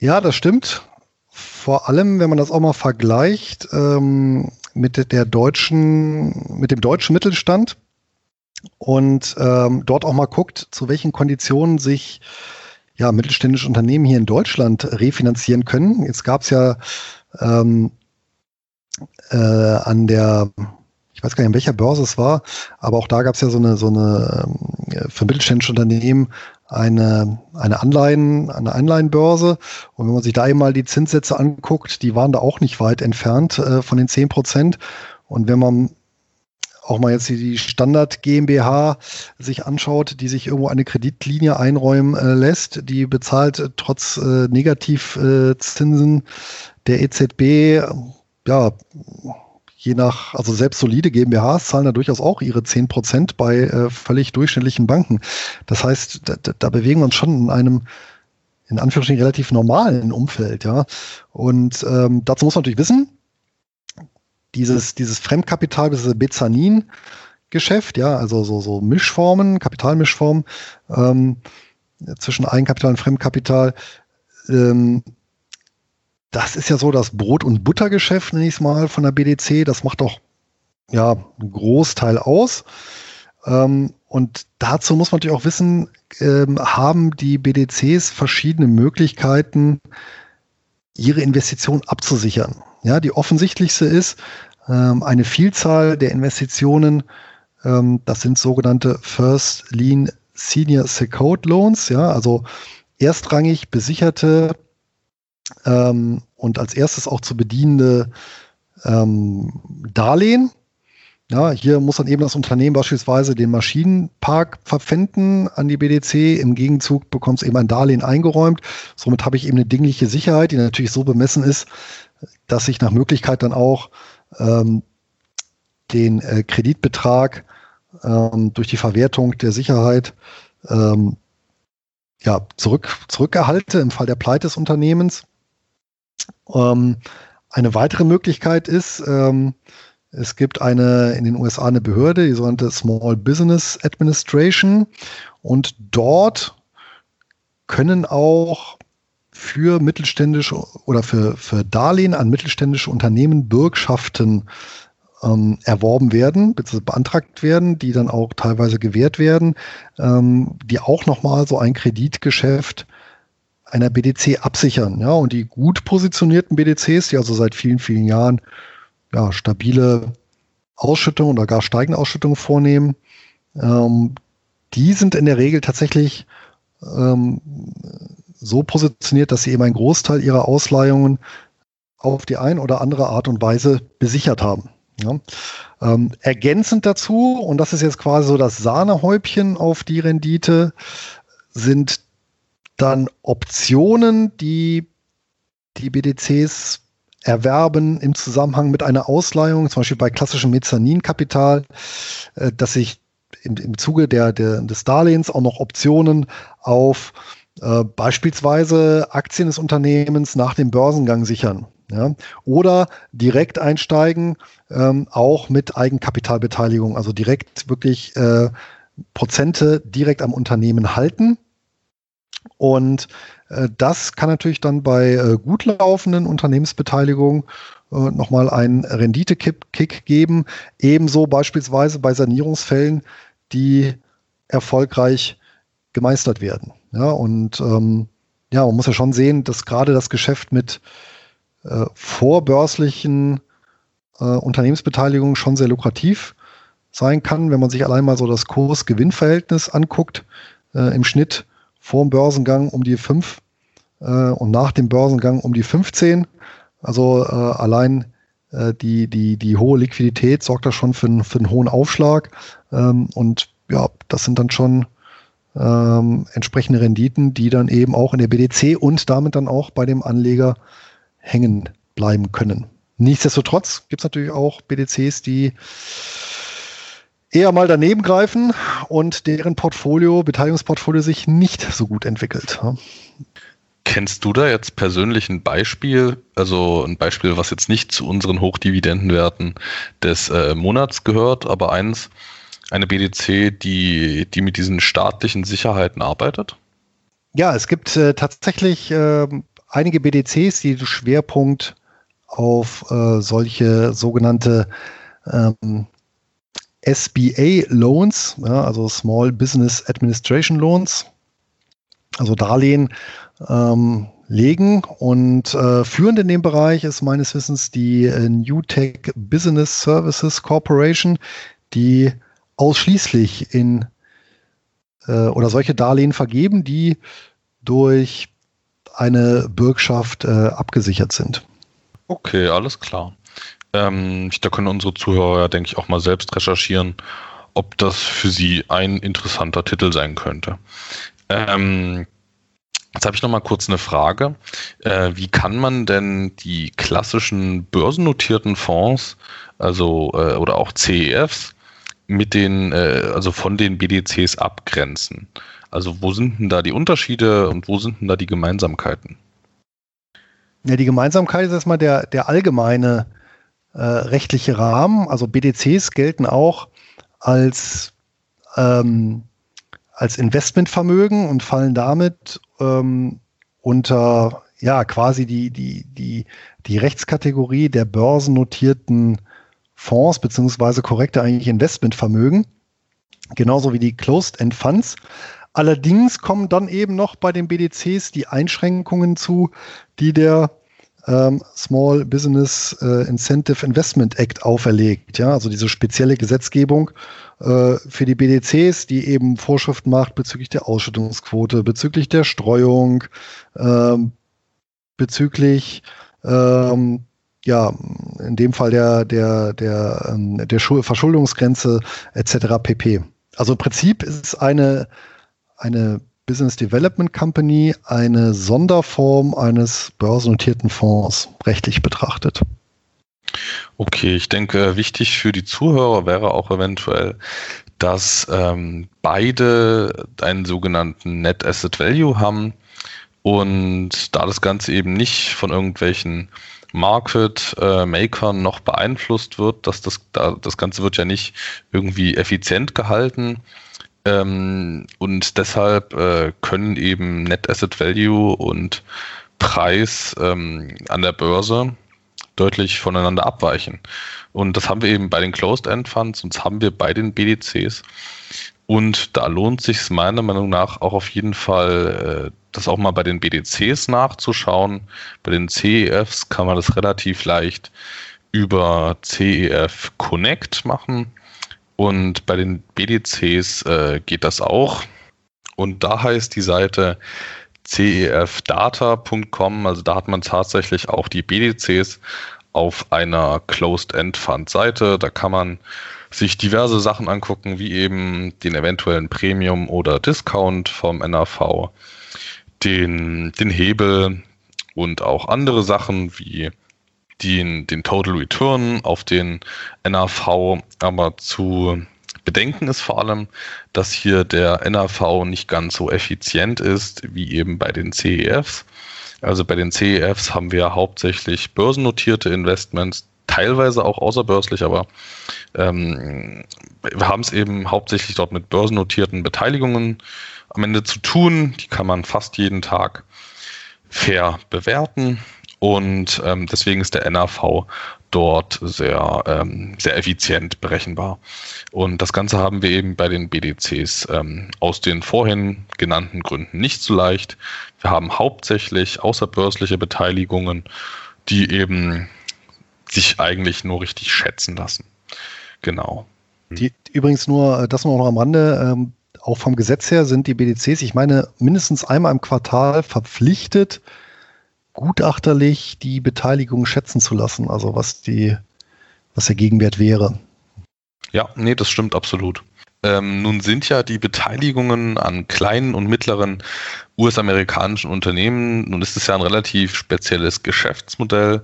Speaker 1: Ja, das stimmt. Vor allem, wenn man das auch mal vergleicht ähm, mit der deutschen, mit dem deutschen Mittelstand und ähm, dort auch mal guckt, zu welchen Konditionen sich ja, mittelständische Unternehmen hier in Deutschland refinanzieren können. Jetzt gab es ja ähm, äh, an der, ich weiß gar nicht, an welcher Börse es war, aber auch da gab es ja so eine, so eine ähm, für mittelständische Unternehmen eine, eine Anleihen, eine Anleihenbörse. Und wenn man sich da eben mal die Zinssätze anguckt, die waren da auch nicht weit entfernt äh, von den 10 Prozent. Und wenn man auch mal jetzt die Standard GmbH sich anschaut, die sich irgendwo eine Kreditlinie einräumen äh, lässt, die bezahlt äh, trotz äh, Negativzinsen der EZB, ja, je nach, also selbst solide GmbHs zahlen da durchaus auch ihre 10 Prozent bei äh, völlig durchschnittlichen Banken. Das heißt, da, da bewegen wir uns schon in einem in Anführungsstrichen relativ normalen Umfeld, ja. Und ähm, dazu muss man natürlich wissen, dieses, dieses Fremdkapital, dieses Bezanin-Geschäft, ja, also so, so Mischformen, Kapitalmischformen ähm, zwischen Eigenkapital und Fremdkapital, ähm, das ist ja so das Brot- und Buttergeschäft, nenne ich es mal, von der BDC. Das macht doch ja einen Großteil aus. Ähm, und dazu muss man natürlich auch wissen, ähm, haben die BDCs verschiedene Möglichkeiten, ihre Investition abzusichern. Ja, die offensichtlichste ist ähm, eine Vielzahl der Investitionen. Ähm, das sind sogenannte First Lien Senior Secured Loans, ja, also erstrangig besicherte ähm, und als erstes auch zu bedienende ähm, Darlehen. Ja, hier muss dann eben das Unternehmen beispielsweise den Maschinenpark verpfänden an die BDC. Im Gegenzug bekommt es eben ein Darlehen eingeräumt. Somit habe ich eben eine dingliche Sicherheit, die natürlich so bemessen ist, dass ich nach Möglichkeit dann auch ähm, den äh, Kreditbetrag ähm, durch die Verwertung der Sicherheit ähm, ja, zurück, zurückerhalte im Fall der Pleite des Unternehmens. Ähm, eine weitere Möglichkeit ist, ähm, es gibt eine in den USA eine Behörde, die sogenannte Small Business Administration. Und dort können auch für mittelständische oder für, für Darlehen an mittelständische Unternehmen Bürgschaften ähm, erworben werden, bzw. beantragt werden, die dann auch teilweise gewährt werden, ähm, die auch nochmal so ein Kreditgeschäft einer BDC absichern. Ja, und die gut positionierten BDCs, die also seit vielen, vielen Jahren ja, stabile Ausschüttungen oder gar steigende Ausschüttungen vornehmen, ähm, die sind in der Regel tatsächlich ähm, so positioniert, dass sie eben einen Großteil ihrer Ausleihungen auf die ein oder andere Art und Weise besichert haben. Ja. Ähm, ergänzend dazu, und das ist jetzt quasi so das Sahnehäubchen auf die Rendite, sind dann Optionen, die die BDCs erwerben im Zusammenhang mit einer Ausleihung, zum Beispiel bei klassischem Mezzaninkapital, äh, dass sich im, im Zuge der, der, des Darlehens auch noch Optionen auf äh, beispielsweise Aktien des Unternehmens nach dem Börsengang sichern. Ja? Oder direkt einsteigen, ähm, auch mit Eigenkapitalbeteiligung, also direkt wirklich äh, Prozente direkt am Unternehmen halten und äh, das kann natürlich dann bei äh, gut laufenden Unternehmensbeteiligungen äh, nochmal einen Rendite-Kick geben. Ebenso beispielsweise bei Sanierungsfällen, die erfolgreich gemeistert werden. Ja, und ähm, ja, man muss ja schon sehen, dass gerade das Geschäft mit äh, vorbörslichen äh, Unternehmensbeteiligung schon sehr lukrativ sein kann, wenn man sich allein mal so das Kurs-Gewinn-Verhältnis anguckt. Äh, Im Schnitt vor dem Börsengang um die 5 äh, und nach dem Börsengang um die 15. Also äh, allein äh, die, die, die hohe Liquidität sorgt da schon für, für einen hohen Aufschlag. Ähm, und ja, das sind dann schon ähm, entsprechende Renditen, die dann eben auch in der BDC und damit dann auch bei dem Anleger hängen bleiben können. Nichtsdestotrotz gibt es natürlich auch BDCs, die eher mal daneben greifen und deren Portfolio, Beteiligungsportfolio sich nicht so gut entwickelt.
Speaker 2: Kennst du da jetzt persönlich ein Beispiel, also ein Beispiel, was jetzt nicht zu unseren Hochdividendenwerten des äh, Monats gehört, aber eins, eine BDC, die, die mit diesen staatlichen Sicherheiten arbeitet?
Speaker 1: Ja, es gibt äh, tatsächlich äh, einige BDCs, die Schwerpunkt auf äh, solche sogenannte ähm, SBA Loans, ja, also Small Business Administration Loans, also Darlehen ähm, legen. Und äh, führend in dem Bereich ist meines Wissens die äh, New Tech Business Services Corporation, die ausschließlich in äh, oder solche Darlehen vergeben, die durch eine Bürgschaft äh, abgesichert sind.
Speaker 2: Okay, alles klar. Ähm, da können unsere Zuhörer, denke ich, auch mal selbst recherchieren, ob das für sie ein interessanter Titel sein könnte. Ähm, Jetzt habe ich noch mal kurz eine Frage. Äh, wie kann man denn die klassischen börsennotierten Fonds, also äh, oder auch CEFs, mit den, äh, also von den BDCs abgrenzen? Also wo sind denn da die Unterschiede und wo sind denn da die Gemeinsamkeiten?
Speaker 1: Ja, die Gemeinsamkeit ist erstmal der, der allgemeine äh, rechtliche Rahmen. Also BDCs gelten auch als, ähm, als Investmentvermögen und fallen damit ähm, unter ja quasi die, die, die, die Rechtskategorie der börsennotierten Fonds, beziehungsweise korrekte eigentlich Investmentvermögen, genauso wie die Closed-End Funds. Allerdings kommen dann eben noch bei den BDCs die Einschränkungen zu, die der ähm, Small Business äh, Incentive Investment Act auferlegt. Ja, also diese spezielle Gesetzgebung äh, für die BDCs, die eben Vorschriften macht bezüglich der Ausschüttungsquote, bezüglich der Streuung, ähm, bezüglich ähm, ja, in dem Fall der, der, der, ähm, der Verschuldungsgrenze etc. pp. Also im Prinzip ist es eine, eine Business Development Company eine Sonderform eines börsennotierten Fonds rechtlich betrachtet.
Speaker 2: Okay, ich denke, wichtig für die Zuhörer wäre auch eventuell, dass ähm, beide einen sogenannten Net Asset Value haben und da das Ganze eben nicht von irgendwelchen Market äh, Makern noch beeinflusst wird, dass das, da, das Ganze wird ja nicht irgendwie effizient gehalten, ähm, und deshalb äh, können eben Net Asset Value und Preis ähm, an der Börse deutlich voneinander abweichen. Und das haben wir eben bei den Closed-End Funds und das haben wir bei den BDCs. Und da lohnt sich meiner Meinung nach auch auf jeden Fall, äh, das auch mal bei den BDCs nachzuschauen. Bei den CEFs kann man das relativ leicht über CEF Connect machen. Und bei den BDCs äh, geht das auch. Und da heißt die Seite cefdata.com. Also da hat man tatsächlich auch die BDCs auf einer Closed-End-Fund-Seite. Da kann man sich diverse Sachen angucken, wie eben den eventuellen Premium oder Discount vom NAV, den, den Hebel und auch andere Sachen wie den, den Total Return auf den NAV, aber zu bedenken ist vor allem, dass hier der NAV nicht ganz so effizient ist wie eben bei den CEFs. Also bei den CEFs haben wir hauptsächlich börsennotierte Investments, teilweise auch außerbörslich, aber ähm, wir haben es eben hauptsächlich dort mit börsennotierten Beteiligungen am Ende zu tun. Die kann man fast jeden Tag fair bewerten. Und ähm, deswegen ist der NAV dort sehr, ähm, sehr effizient berechenbar. Und das Ganze haben wir eben bei den BDCs ähm, aus den vorhin genannten Gründen nicht so leicht. Wir haben hauptsächlich außerbörsliche Beteiligungen, die eben sich eigentlich nur richtig schätzen lassen. Genau.
Speaker 1: Die, übrigens nur, äh, das noch am Rande, ähm, auch vom Gesetz her sind die BDCs, ich meine, mindestens einmal im Quartal verpflichtet, gutachterlich die Beteiligung schätzen zu lassen, also was die, was der Gegenwert wäre.
Speaker 2: Ja, nee, das stimmt absolut. Ähm, nun sind ja die Beteiligungen an kleinen und mittleren US-amerikanischen Unternehmen, nun ist es ja ein relativ spezielles Geschäftsmodell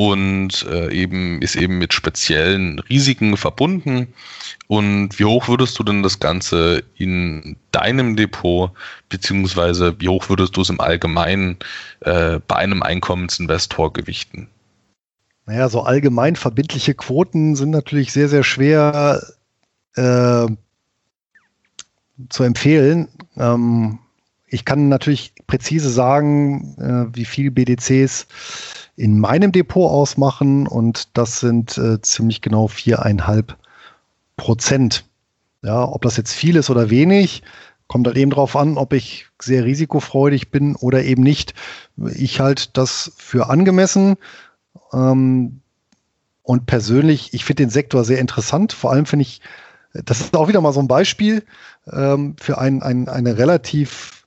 Speaker 2: und äh, eben ist eben mit speziellen Risiken verbunden. Und wie hoch würdest du denn das Ganze in deinem Depot, beziehungsweise wie hoch würdest du es im Allgemeinen äh, bei einem Einkommensinvestor gewichten?
Speaker 1: Naja, so allgemein verbindliche Quoten sind natürlich sehr, sehr schwer äh, zu empfehlen. Ähm, ich kann natürlich präzise sagen, äh, wie viel BDCs in meinem Depot ausmachen und das sind äh, ziemlich genau viereinhalb Prozent. Ja, ob das jetzt viel ist oder wenig, kommt halt eben darauf an, ob ich sehr risikofreudig bin oder eben nicht. Ich halte das für angemessen. Ähm, und persönlich, ich finde den Sektor sehr interessant. Vor allem finde ich, das ist auch wieder mal so ein Beispiel ähm, für ein, ein, eine relativ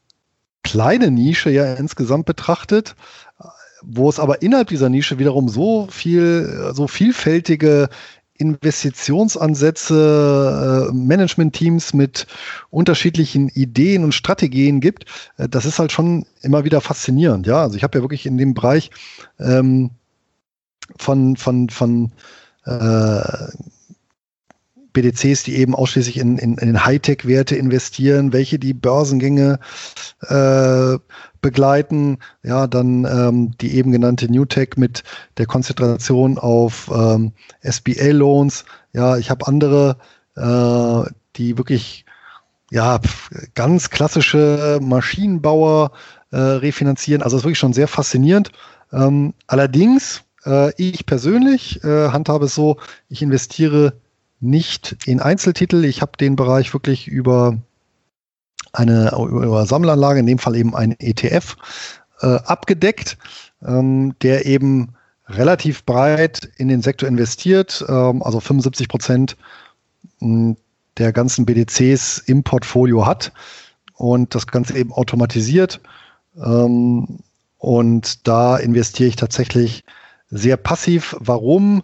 Speaker 1: kleine Nische ja insgesamt betrachtet, wo es aber innerhalb dieser Nische wiederum so viel, so vielfältige Investitionsansätze, äh, Managementteams mit unterschiedlichen Ideen und Strategien gibt, äh, das ist halt schon immer wieder faszinierend. Ja, also ich habe ja wirklich in dem Bereich ähm, von, von, von äh, BDCs, die eben ausschließlich in, in, in Hightech-Werte investieren, welche die Börsengänge äh, begleiten. Ja, dann ähm, die eben genannte New Tech mit der Konzentration auf ähm, SBA-Loans. Ja, ich habe andere, äh, die wirklich ja ganz klassische Maschinenbauer äh, refinanzieren. Also das ist wirklich schon sehr faszinierend. Ähm, allerdings, äh, ich persönlich äh, handhabe es so, ich investiere nicht in Einzeltitel. Ich habe den Bereich wirklich über eine über Sammelanlage, in dem Fall eben ein ETF, äh, abgedeckt, ähm, der eben relativ breit in den Sektor investiert, ähm, also 75 Prozent hm, der ganzen BDCs im Portfolio hat und das Ganze eben automatisiert. Ähm, und da investiere ich tatsächlich sehr passiv. Warum?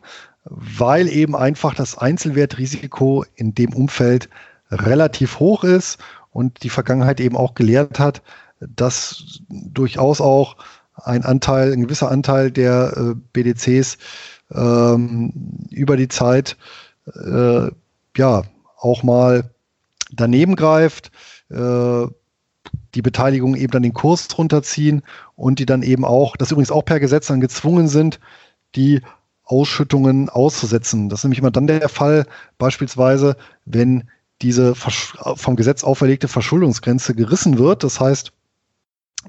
Speaker 1: Weil eben einfach das Einzelwertrisiko in dem Umfeld relativ hoch ist und die Vergangenheit eben auch gelehrt hat, dass durchaus auch ein Anteil, ein gewisser Anteil der äh, BDCs ähm, über die Zeit äh, ja auch mal daneben greift, äh, die Beteiligung eben dann den Kurs runterziehen und die dann eben auch, das übrigens auch per Gesetz dann gezwungen sind, die Ausschüttungen auszusetzen. Das ist nämlich immer dann der Fall, beispielsweise, wenn diese vom Gesetz auferlegte Verschuldungsgrenze gerissen wird. Das heißt,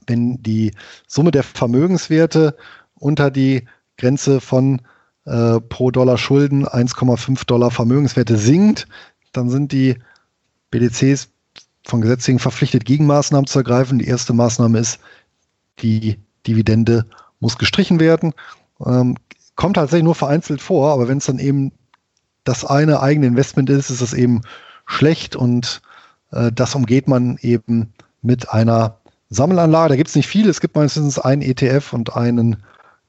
Speaker 1: wenn die Summe der Vermögenswerte unter die Grenze von äh, pro Dollar Schulden 1,5 Dollar Vermögenswerte sinkt, dann sind die BDCs von Gesetz wegen verpflichtet, Gegenmaßnahmen zu ergreifen. Die erste Maßnahme ist, die Dividende muss gestrichen werden. Ähm, kommt tatsächlich nur vereinzelt vor, aber wenn es dann eben das eine eigene Investment ist, ist es eben schlecht und äh, das umgeht man eben mit einer Sammelanlage. Da gibt es nicht viel. Es gibt meistens einen ETF und einen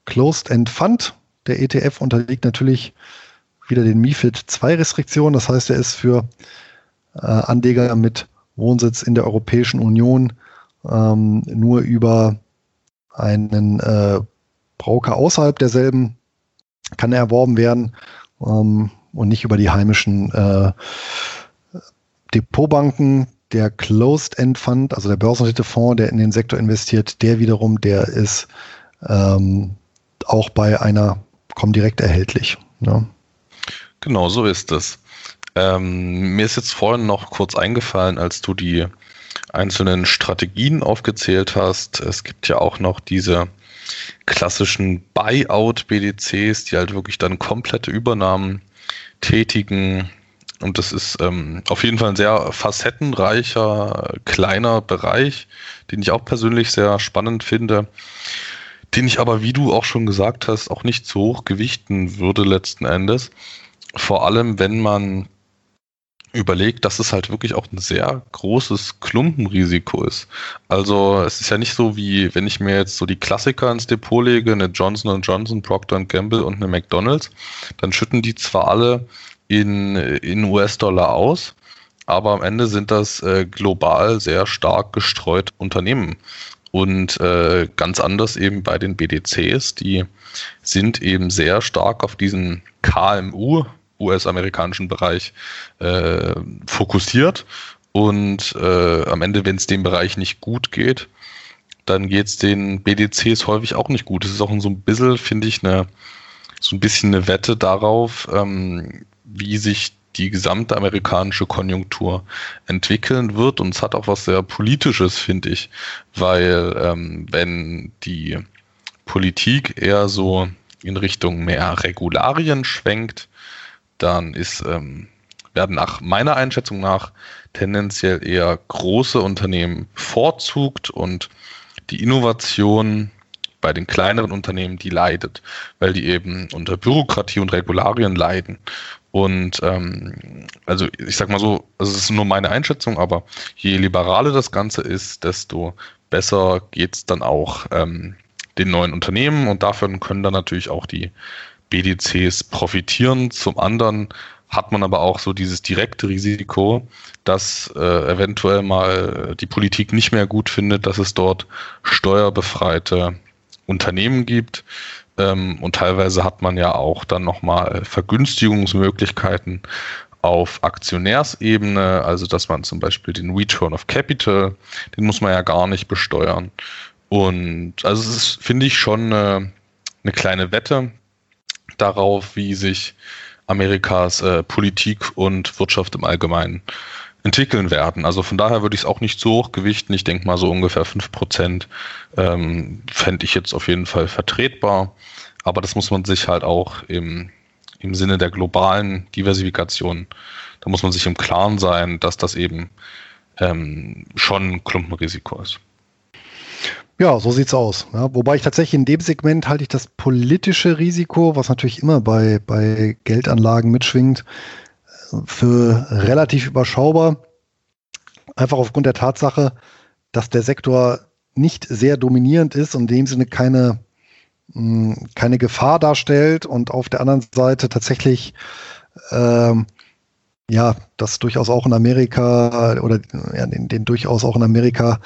Speaker 1: Closed-End Fund. Der ETF unterliegt natürlich wieder den MIFID 2 Restriktionen. Das heißt, er ist für äh, Anleger mit Wohnsitz in der Europäischen Union ähm, nur über einen äh, Broker außerhalb derselben kann er erworben werden ähm, und nicht über die heimischen äh, Depotbanken, der Closed-End Fund, also der börsennotierte Fonds, der in den Sektor investiert, der wiederum, der ist ähm, auch bei einer Comdirect erhältlich. Ne?
Speaker 2: Genau, so ist es. Ähm, mir ist jetzt vorhin noch kurz eingefallen, als du die einzelnen Strategien aufgezählt hast. Es gibt ja auch noch diese klassischen Buyout-BDCs, die halt wirklich dann komplette Übernahmen tätigen und das ist ähm, auf jeden Fall ein sehr facettenreicher, kleiner Bereich, den ich auch persönlich sehr spannend finde. den ich aber, wie du auch schon gesagt hast, auch nicht so hoch gewichten würde letzten Endes. Vor allem, wenn man überlegt, dass es halt wirklich auch ein sehr großes Klumpenrisiko ist. Also es ist ja nicht so wie, wenn ich mir jetzt so die Klassiker ins Depot lege, eine Johnson Johnson, Procter Gamble und eine McDonald's, dann schütten die zwar alle in, in US-Dollar aus, aber am Ende sind das äh, global sehr stark gestreut Unternehmen. Und äh, ganz anders eben bei den BDCs, die sind eben sehr stark auf diesen KMU, US-amerikanischen Bereich, äh, fokussiert. Und äh, am Ende, wenn es dem Bereich nicht gut geht, dann geht es den BDCs häufig auch nicht gut. Es ist auch so ein bisschen, finde ich, eine, so ein bisschen eine Wette darauf, ähm, wie sich die gesamte amerikanische Konjunktur entwickeln wird. Und es hat auch was sehr Politisches, finde ich, weil ähm, wenn die Politik eher so in Richtung mehr Regularien schwenkt, dann ist, ähm, werden nach meiner Einschätzung nach tendenziell eher große Unternehmen bevorzugt und die Innovation bei den kleineren Unternehmen, die leidet, weil die eben unter Bürokratie und Regularien leiden. Und ähm, also ich sag mal so, also es ist nur meine Einschätzung, aber je liberaler das Ganze ist, desto besser geht's dann auch ähm, den neuen Unternehmen und davon können dann natürlich auch die BDCs profitieren. Zum anderen hat man aber auch so dieses direkte Risiko, dass äh, eventuell mal die Politik nicht mehr gut findet, dass es dort steuerbefreite Unternehmen gibt. Ähm, und teilweise hat man ja auch dann nochmal Vergünstigungsmöglichkeiten auf Aktionärsebene, also dass man zum Beispiel den Return of Capital, den muss man ja gar nicht besteuern. Und also es ist, finde ich, schon eine, eine kleine Wette darauf, wie sich Amerikas äh, Politik und Wirtschaft im Allgemeinen entwickeln werden. Also von daher würde ich es auch nicht so hoch gewichten. Ich denke mal so ungefähr 5% ähm, fände ich jetzt auf jeden Fall vertretbar. Aber das muss man sich halt auch im, im Sinne der globalen Diversifikation, da muss man sich im Klaren sein, dass das eben ähm, schon ein Klumpenrisiko ist.
Speaker 1: Ja, so sieht's aus. Ja, wobei ich tatsächlich in dem Segment halte ich das politische Risiko, was natürlich immer bei, bei Geldanlagen mitschwingt, für relativ überschaubar. Einfach aufgrund der Tatsache, dass der Sektor nicht sehr dominierend ist und in dem Sinne keine, mh, hm, keine Gefahr darstellt und auf der anderen Seite tatsächlich ähm, ja, das durchaus auch in Amerika oder ja, den, den durchaus auch in Amerika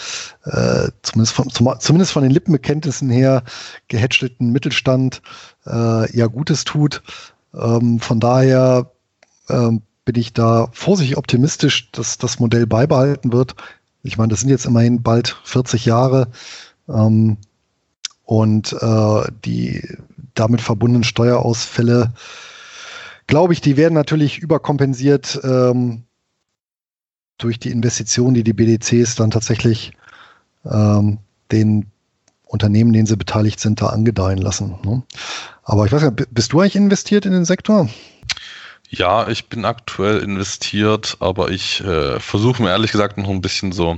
Speaker 1: äh, zumindest, von, zum, zumindest von den Lippenbekenntnissen her gehatchelten Mittelstand äh, ja Gutes tut. Ähm, von daher ähm, bin ich da vorsichtig optimistisch, dass das Modell beibehalten wird. Ich meine, das sind jetzt immerhin bald 40 Jahre ähm, und äh, die damit verbundenen Steuerausfälle, glaube ich, die werden natürlich überkompensiert ähm, durch die Investitionen, die die BDCs dann tatsächlich ähm, den Unternehmen, denen sie beteiligt sind, da angedeihen lassen. Ne? Aber ich weiß nicht, bist du eigentlich investiert in den Sektor?
Speaker 2: Ja, ich bin aktuell investiert, aber ich äh, versuche mir ehrlich gesagt noch ein bisschen so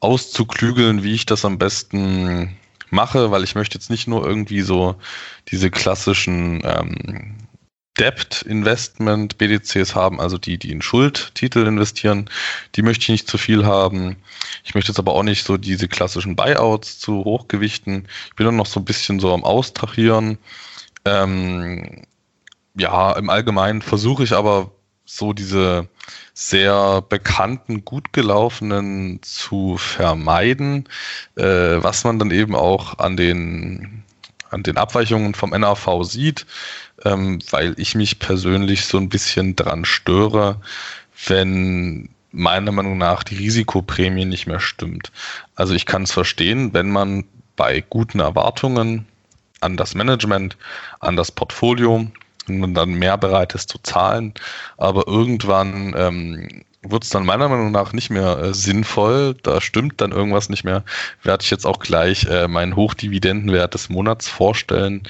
Speaker 2: auszuklügeln, wie ich das am besten mache, weil ich möchte jetzt nicht nur irgendwie so diese klassischen ähm, Debt Investment BDCs haben, also die, die in Schuldtitel investieren, die möchte ich nicht zu viel haben. Ich möchte jetzt aber auch nicht so diese klassischen Buyouts zu hochgewichten. Ich bin dann noch so ein bisschen so am Austrachieren. Ähm, ja, im Allgemeinen versuche ich aber so diese sehr bekannten, gut gelaufenen zu vermeiden, äh, was man dann eben auch an den, an den Abweichungen vom NAV sieht, ähm, weil ich mich persönlich so ein bisschen dran störe, wenn meiner Meinung nach die Risikoprämie nicht mehr stimmt. Also ich kann es verstehen, wenn man bei guten Erwartungen an das Management, an das Portfolio und dann mehr bereit ist zu zahlen. Aber irgendwann ähm, wird es dann meiner Meinung nach nicht mehr äh, sinnvoll. Da stimmt dann irgendwas nicht mehr. Werde ich jetzt auch gleich äh, meinen Hochdividendenwert des Monats vorstellen,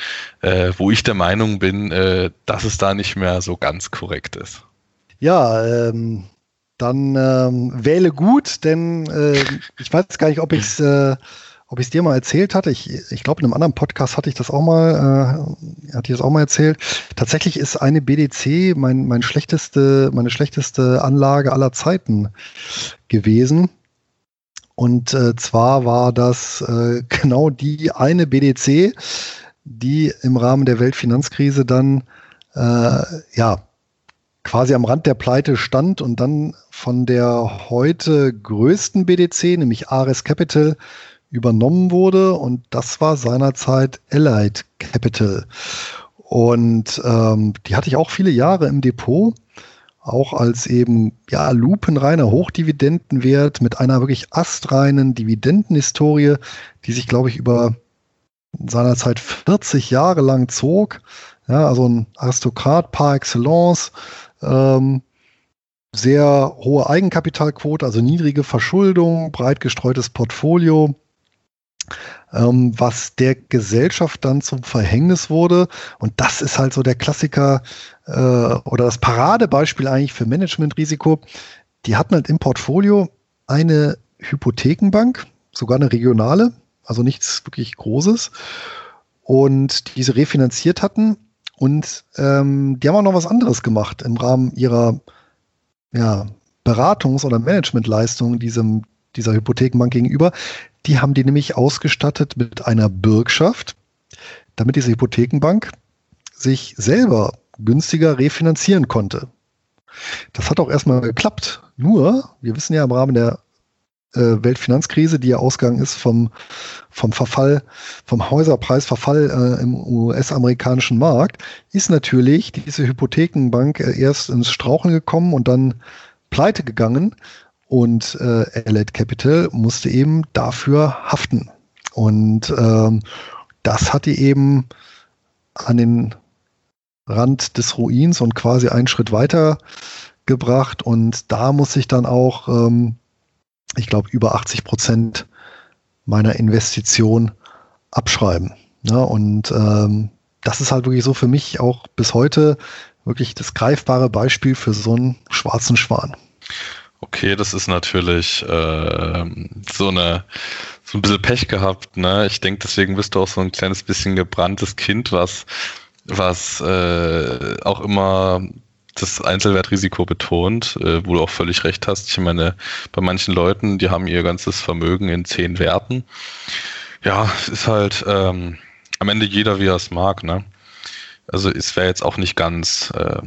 Speaker 2: äh, wo ich der Meinung bin, äh, dass es da nicht mehr so ganz korrekt ist.
Speaker 1: Ja, ähm, dann ähm, wähle gut, denn äh, ich weiß gar nicht, ob ich es äh, ob ich es dir mal erzählt hatte. Ich, ich glaube, in einem anderen Podcast hatte ich das auch mal, äh, hatte ich das auch mal erzählt. Tatsächlich ist eine BDC mein, mein schlechteste, meine schlechteste Anlage aller Zeiten gewesen. Und äh, zwar war das äh, (laughs) genau die eine BDC, die im Rahmen der Weltfinanzkrise dann äh, ja quasi am Rand der Pleite stand und dann von der heute größten BDC, nämlich Ares Capital, übernommen wurde. Und das war seinerzeit Allied Capital. Und ähm, die hatte ich auch viele Jahre im Depot, auch als eben ja lupenreiner Hochdividendenwert mit einer wirklich astreinen Dividendenhistorie, die sich, glaube ich, über seinerzeit 40 Jahre lang zog. Ja, also ein Aristokrat par excellence, ähm, sehr hohe Eigenkapitalquote, also niedrige Verschuldung, breit gestreutes Portfolio, ähm, was der Gesellschaft dann zum Verhängnis wurde. Und das ist halt so der Klassiker äh, oder das Paradebeispiel eigentlich für Managementrisiko. Die hatten halt im Portfolio eine Hypothekenbank, sogar eine regionale, also nichts wirklich Großes. Und diese refinanziert hatten und ähm, die haben auch noch was anderes gemacht im Rahmen ihrer ja, Beratungs- oder Managementleistung diesem, dieser Hypothekenbank gegenüber. Die haben die nämlich ausgestattet mit einer Bürgschaft, damit diese Hypothekenbank sich selber günstiger refinanzieren konnte. Das hat auch erstmal geklappt. Nur, wir wissen ja im Rahmen der äh, Weltfinanzkrise, die ja Ausgang ist vom, vom Verfall, vom Häuserpreisverfall äh, im US-amerikanischen Markt, ist natürlich diese Hypothekenbank äh, erst ins Straucheln gekommen und dann pleite gegangen. Und äh, Allied Capital musste eben dafür haften. Und ähm, das hat die eben an den Rand des Ruins und quasi einen Schritt weiter gebracht. Und da muss ich dann auch ähm, ich glaube, über 80 Prozent meiner Investition abschreiben. Ja, und ähm, das ist halt wirklich so für mich auch bis heute wirklich das greifbare Beispiel für so einen schwarzen Schwan.
Speaker 2: Okay, das ist natürlich äh, so eine so ein bisschen Pech gehabt. Ne? Ich denke, deswegen bist du auch so ein kleines bisschen gebranntes Kind, was was äh, auch immer das Einzelwertrisiko betont, äh, wo du auch völlig recht hast. Ich meine, bei manchen Leuten, die haben ihr ganzes Vermögen in zehn Werten. Ja, ist halt ähm, am Ende jeder, wie er es mag. Ne? Also es wäre jetzt auch nicht ganz, äh,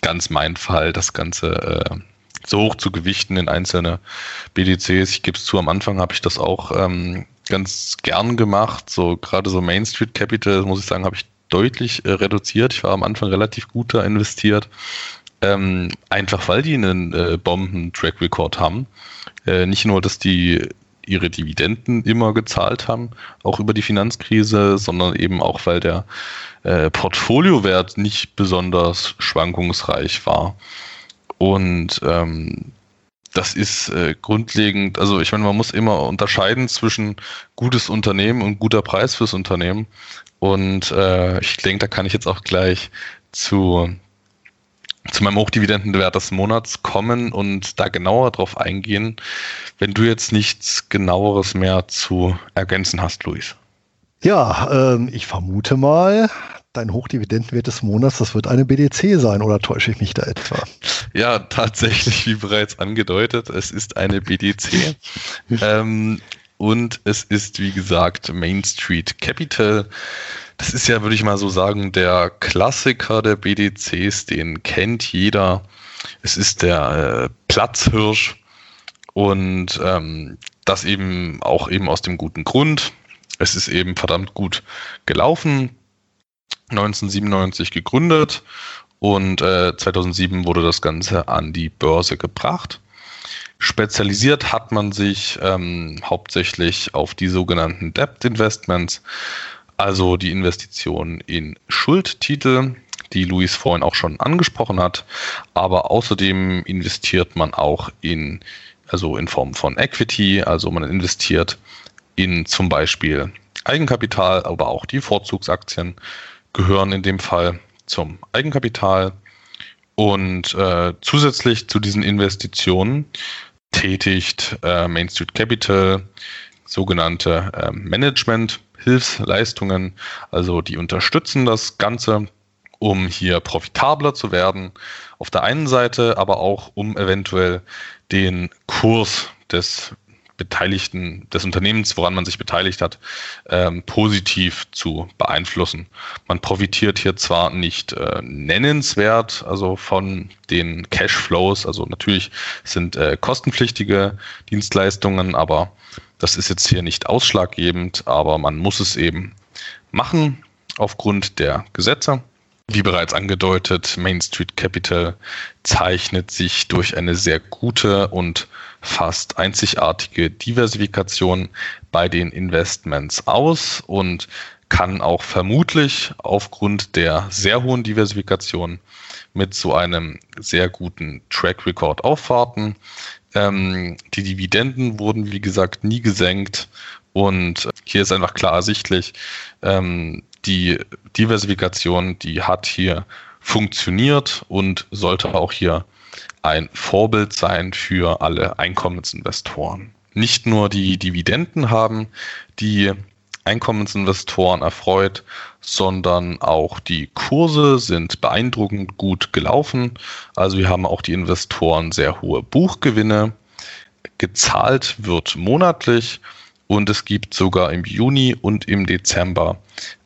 Speaker 2: ganz mein Fall, das Ganze äh, so hoch zu gewichten in einzelne BDCs. Ich gebe es zu, am Anfang habe ich das auch ähm, ganz gern gemacht. So gerade so Main Street Capital, muss ich sagen, habe ich deutlich äh, reduziert. Ich war am Anfang relativ gut da investiert. Ähm, einfach weil die einen äh, Bomben-Track-Record haben. Äh, nicht nur, dass die ihre Dividenden immer gezahlt haben, auch über die Finanzkrise, sondern eben auch, weil der äh, Portfoliowert nicht besonders schwankungsreich war. Und ähm, das ist äh, grundlegend, also ich meine, man muss immer unterscheiden zwischen gutes Unternehmen und guter Preis fürs Unternehmen. Und äh, ich denke, da kann ich jetzt auch gleich zu, zu meinem Hochdividendenwert des Monats kommen und da genauer drauf eingehen, wenn du jetzt nichts genaueres mehr zu ergänzen hast, Luis.
Speaker 1: Ja, ähm, ich vermute mal, dein Hochdividendenwert des Monats, das wird eine BDC sein, oder täusche ich mich da etwa?
Speaker 2: Ja, tatsächlich, wie bereits angedeutet, es ist eine BDC. (laughs) ähm, und es ist, wie gesagt, Main Street Capital. Das ist ja, würde ich mal so sagen, der Klassiker der BDCs, den kennt jeder. Es ist der äh, Platzhirsch und ähm, das eben auch eben aus dem guten Grund. Es ist eben verdammt gut gelaufen. 1997 gegründet und äh, 2007 wurde das Ganze an die Börse gebracht. Spezialisiert hat man sich ähm, hauptsächlich auf die sogenannten Debt Investments, also die Investitionen in Schuldtitel, die Luis vorhin auch schon angesprochen hat. Aber außerdem investiert man auch in, also in Form von Equity, also man investiert in zum Beispiel Eigenkapital, aber auch die Vorzugsaktien gehören in dem Fall zum Eigenkapital. Und äh, zusätzlich zu diesen Investitionen tätigt äh, Main Street Capital sogenannte äh, Management-Hilfsleistungen. Also die unterstützen das Ganze, um hier profitabler zu werden. Auf der einen Seite, aber auch um eventuell den Kurs des Beteiligten des Unternehmens, woran man sich beteiligt hat, ähm, positiv zu beeinflussen. Man profitiert hier zwar nicht äh, nennenswert, also von den Cashflows, also natürlich sind äh, kostenpflichtige Dienstleistungen, aber das ist jetzt hier nicht ausschlaggebend, aber man muss es eben machen aufgrund der Gesetze. Wie bereits angedeutet, Main Street Capital zeichnet sich durch eine sehr gute und fast einzigartige Diversifikation bei den Investments aus und kann auch vermutlich aufgrund der sehr hohen Diversifikation mit so einem sehr guten Track Record aufwarten. Ähm, die Dividenden wurden, wie gesagt, nie gesenkt und hier ist einfach klar ersichtlich, ähm, die Diversifikation, die hat hier funktioniert und sollte auch hier ein Vorbild sein für alle Einkommensinvestoren. Nicht nur die Dividenden haben die Einkommensinvestoren erfreut, sondern auch die Kurse sind beeindruckend gut gelaufen. Also wir haben auch die Investoren sehr hohe Buchgewinne. Gezahlt wird monatlich und es gibt sogar im Juni und im Dezember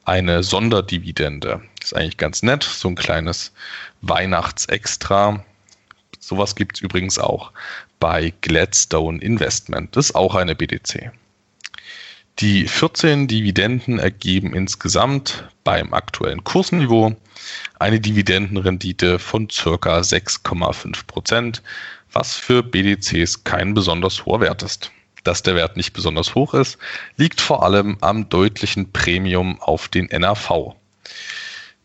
Speaker 2: eine Sonderdividende. Ist eigentlich ganz nett, so ein kleines Weihnachtsextra. Sowas gibt es übrigens auch bei Gladstone Investment. Das ist auch eine BDC. Die 14 Dividenden ergeben insgesamt beim aktuellen Kursniveau eine Dividendenrendite von ca. 6,5 Prozent, was für BDCs kein besonders hoher Wert ist dass der Wert nicht besonders hoch ist, liegt vor allem am deutlichen Premium auf den NAV.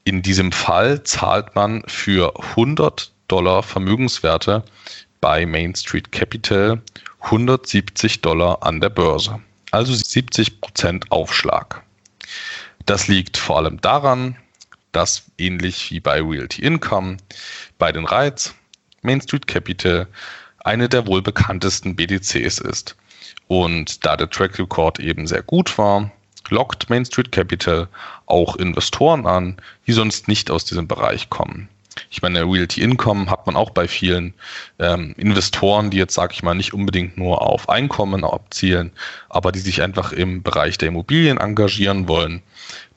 Speaker 2: In diesem Fall zahlt man für 100 Dollar Vermögenswerte bei Main Street Capital 170 Dollar an der Börse, also 70 Prozent Aufschlag. Das liegt vor allem daran, dass ähnlich wie bei Realty Income bei den REITs Main Street Capital eine der wohl bekanntesten BDCs ist und da der Track Record eben sehr gut war, lockt Main Street Capital auch Investoren an, die sonst nicht aus diesem Bereich kommen. Ich meine, Realty Income hat man auch bei vielen ähm, Investoren, die jetzt, sage ich mal, nicht unbedingt nur auf Einkommen abzielen, aber die sich einfach im Bereich der Immobilien engagieren wollen.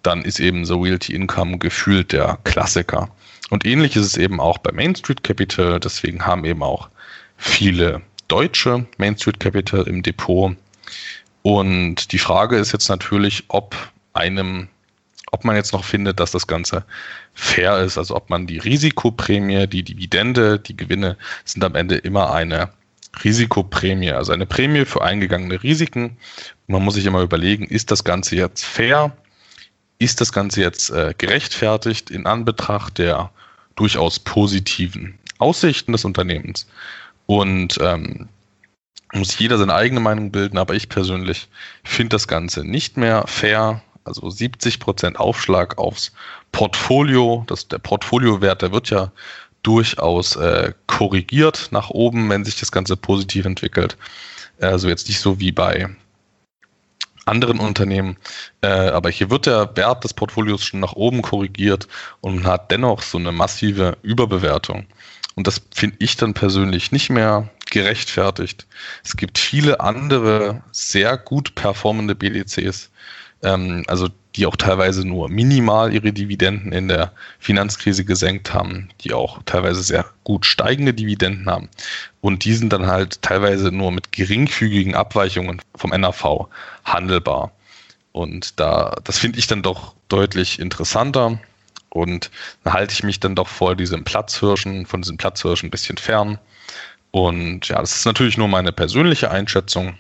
Speaker 2: Dann ist eben so Realty Income gefühlt der Klassiker. Und ähnlich ist es eben auch bei Main Street Capital. Deswegen haben eben auch viele deutsche Main Street Capital im Depot. Und die Frage ist jetzt natürlich, ob einem, ob man jetzt noch findet, dass das Ganze fair ist, also ob man die Risikoprämie, die Dividende, die Gewinne sind am Ende immer eine Risikoprämie, also eine Prämie für eingegangene Risiken. Man muss sich immer überlegen, ist das Ganze jetzt fair? Ist das Ganze jetzt äh, gerechtfertigt in Anbetracht der durchaus positiven Aussichten des Unternehmens? Und ähm, muss jeder seine eigene Meinung bilden, aber ich persönlich finde das Ganze nicht mehr fair. Also 70% Aufschlag aufs Portfolio. Das, der Portfoliowert, der wird ja durchaus äh, korrigiert nach oben, wenn sich das Ganze positiv entwickelt. Also jetzt nicht so wie bei anderen Unternehmen, äh, aber hier wird der Wert des Portfolios schon nach oben korrigiert und man hat dennoch so eine massive Überbewertung. Und das finde ich dann persönlich nicht mehr gerechtfertigt. Es gibt viele andere sehr gut performende BDCs, ähm, also die auch teilweise nur minimal ihre Dividenden in der Finanzkrise gesenkt haben, die auch teilweise sehr gut steigende Dividenden haben. Und die sind dann halt teilweise nur mit geringfügigen Abweichungen vom NAV handelbar. Und da, das finde ich dann doch deutlich interessanter. Und dann halte ich mich dann doch vor diesem Platzhirschen, von diesem Platzhirschen ein bisschen fern. Und ja, das ist natürlich nur meine persönliche Einschätzung.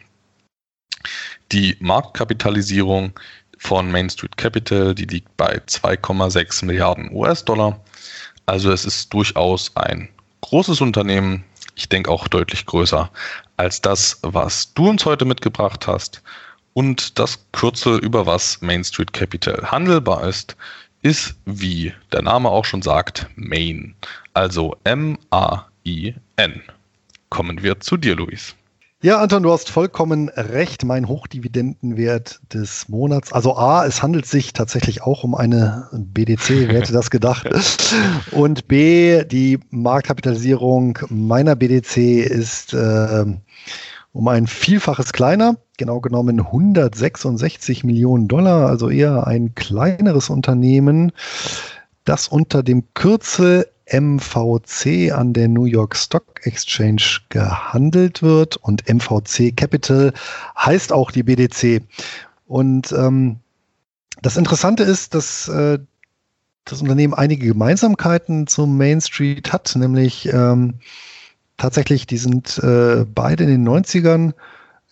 Speaker 2: Die Marktkapitalisierung von Main Street Capital, die liegt bei 2,6 Milliarden US-Dollar. Also es ist durchaus ein großes Unternehmen. Ich denke auch deutlich größer als das, was du uns heute mitgebracht hast. Und das Kürzel, über was Main Street Capital handelbar ist, ist, wie der Name auch schon sagt, Main. Also M-A-I-N. Kommen wir zu dir, Luis.
Speaker 1: Ja, Anton, du hast vollkommen recht. Mein Hochdividendenwert des Monats. Also A, es handelt sich tatsächlich auch um eine BDC, wer hätte das gedacht? (laughs) Und B, die Marktkapitalisierung meiner BDC ist äh, um ein Vielfaches kleiner, genau genommen 166 Millionen Dollar, also eher ein kleineres Unternehmen, das unter dem Kürzel MVC an der New York Stock Exchange gehandelt wird und MVC Capital heißt auch die BDC. Und ähm, das Interessante ist, dass äh, das Unternehmen einige Gemeinsamkeiten zum Main Street hat, nämlich ähm, tatsächlich, die sind äh, beide in den 90ern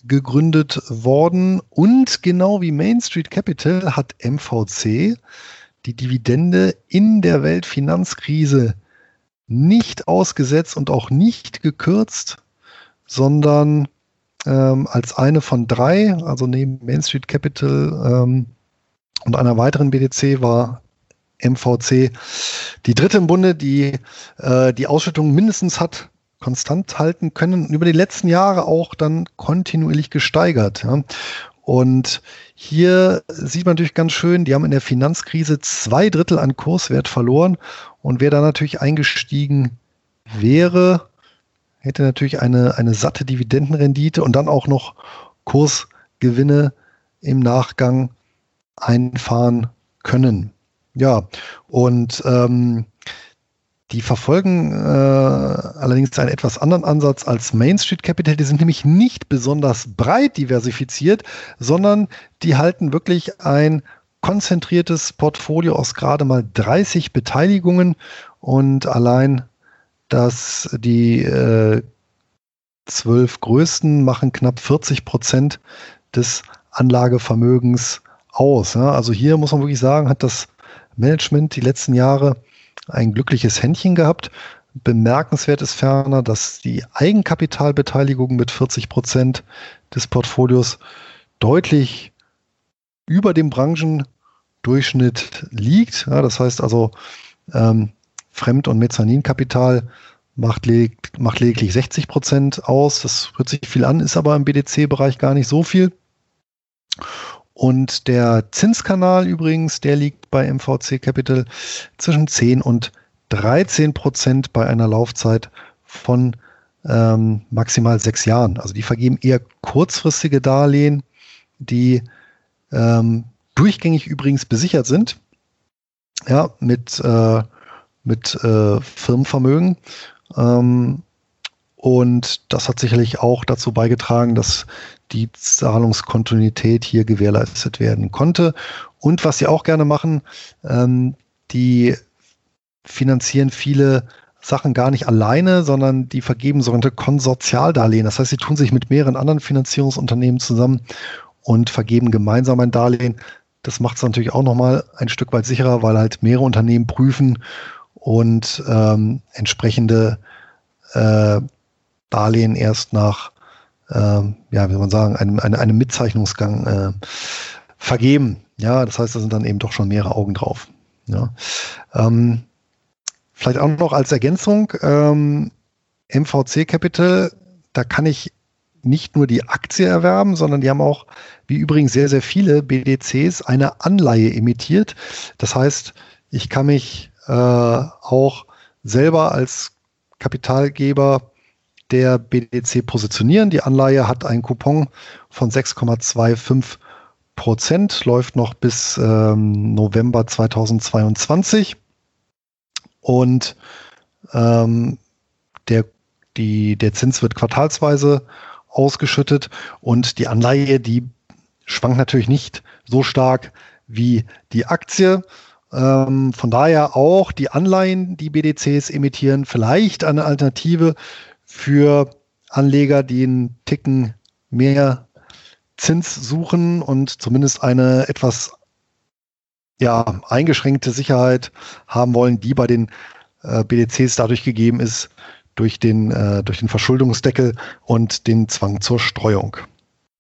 Speaker 1: gegründet worden. Und genau wie Main Street Capital hat MVC die Dividende in der Weltfinanzkrise nicht ausgesetzt und auch nicht gekürzt, sondern ähm, als eine von drei, also neben Main Street Capital ähm, und einer weiteren BDC war MVC die dritte im Bunde, die äh, die Ausschüttung mindestens hat konstant halten können und über die letzten Jahre auch dann kontinuierlich gesteigert. Ja. Und hier sieht man natürlich ganz schön, die haben in der Finanzkrise zwei Drittel an Kurswert verloren. Und wer da natürlich eingestiegen wäre, hätte natürlich eine, eine satte Dividendenrendite und dann auch noch Kursgewinne im Nachgang einfahren können. Ja, und ähm, die verfolgen äh, allerdings einen etwas anderen Ansatz als Main Street Capital. Die sind nämlich nicht besonders breit diversifiziert, sondern die halten wirklich ein konzentriertes Portfolio aus gerade mal 30 Beteiligungen und allein dass die äh, zwölf größten machen knapp 40 Prozent des Anlagevermögens aus. Ja. Also hier muss man wirklich sagen, hat das Management die letzten Jahre ein glückliches Händchen gehabt. Bemerkenswert ist ferner, dass die Eigenkapitalbeteiligung mit 40 Prozent des Portfolios deutlich über dem Branchendurchschnitt liegt. Ja, das heißt also, ähm, Fremd- und Mezzaninkapital macht, leg macht lediglich 60 Prozent aus. Das hört sich viel an, ist aber im BDC-Bereich gar nicht so viel. Und der Zinskanal übrigens, der liegt bei MVC Capital zwischen 10 und 13 Prozent bei einer Laufzeit von ähm, maximal sechs Jahren. Also die vergeben eher kurzfristige Darlehen, die ähm, durchgängig übrigens besichert sind, ja, mit, äh, mit äh, Firmenvermögen. Ähm, und das hat sicherlich auch dazu beigetragen, dass die Zahlungskontinuität hier gewährleistet werden konnte. Und was sie auch gerne machen, ähm, die finanzieren viele Sachen gar nicht alleine, sondern die vergeben sogenannte Konsortialdarlehen. Das heißt, sie tun sich mit mehreren anderen Finanzierungsunternehmen zusammen und vergeben gemeinsam ein Darlehen. Das macht es natürlich auch nochmal ein Stück weit sicherer, weil halt mehrere Unternehmen prüfen und ähm, entsprechende äh, Darlehen erst nach ähm, ja, wie soll man sagen, einem, einem, einem Mitzeichnungsgang äh, vergeben. Ja, das heißt, da sind dann eben doch schon mehrere Augen drauf. Ja. Ähm, vielleicht auch noch als Ergänzung, ähm, MVC Capital, da kann ich nicht nur die Aktie erwerben, sondern die haben auch, wie übrigens sehr, sehr viele BDCs, eine Anleihe emittiert. Das heißt, ich kann mich äh, auch selber als Kapitalgeber der BDC positionieren. Die Anleihe hat einen Coupon von 6,25 Prozent, läuft noch bis ähm, November 2022. Und ähm, der, die, der Zins wird quartalsweise ausgeschüttet und die Anleihe, die schwankt natürlich nicht so stark wie die Aktie. Ähm, von daher auch die Anleihen, die BDCs emittieren, vielleicht eine Alternative für Anleger, die einen Ticken mehr Zins suchen und zumindest eine etwas ja, eingeschränkte Sicherheit haben wollen, die bei den äh, BDCs dadurch gegeben ist, durch den, äh, durch den Verschuldungsdeckel und den Zwang zur Streuung.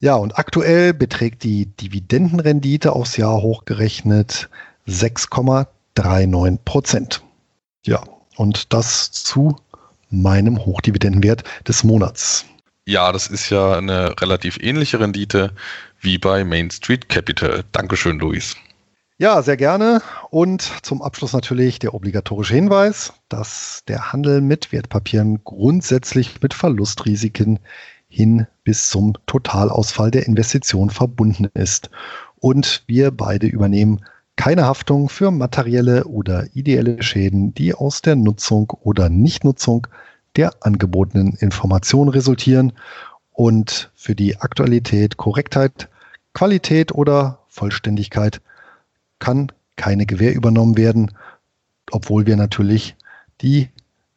Speaker 1: Ja, und aktuell beträgt die Dividendenrendite aufs Jahr hochgerechnet 6,39 Prozent. Ja, und das zu meinem Hochdividendenwert des Monats.
Speaker 2: Ja, das ist ja eine relativ ähnliche Rendite wie bei Main Street Capital. Dankeschön, Luis.
Speaker 1: Ja, sehr gerne. Und zum Abschluss natürlich der obligatorische Hinweis, dass der Handel mit Wertpapieren grundsätzlich mit Verlustrisiken hin bis zum Totalausfall der Investition verbunden ist. Und wir beide übernehmen keine Haftung für materielle oder ideelle Schäden, die aus der Nutzung oder Nichtnutzung der angebotenen Informationen resultieren und für die Aktualität, Korrektheit, Qualität oder Vollständigkeit kann keine Gewähr übernommen werden, obwohl wir natürlich die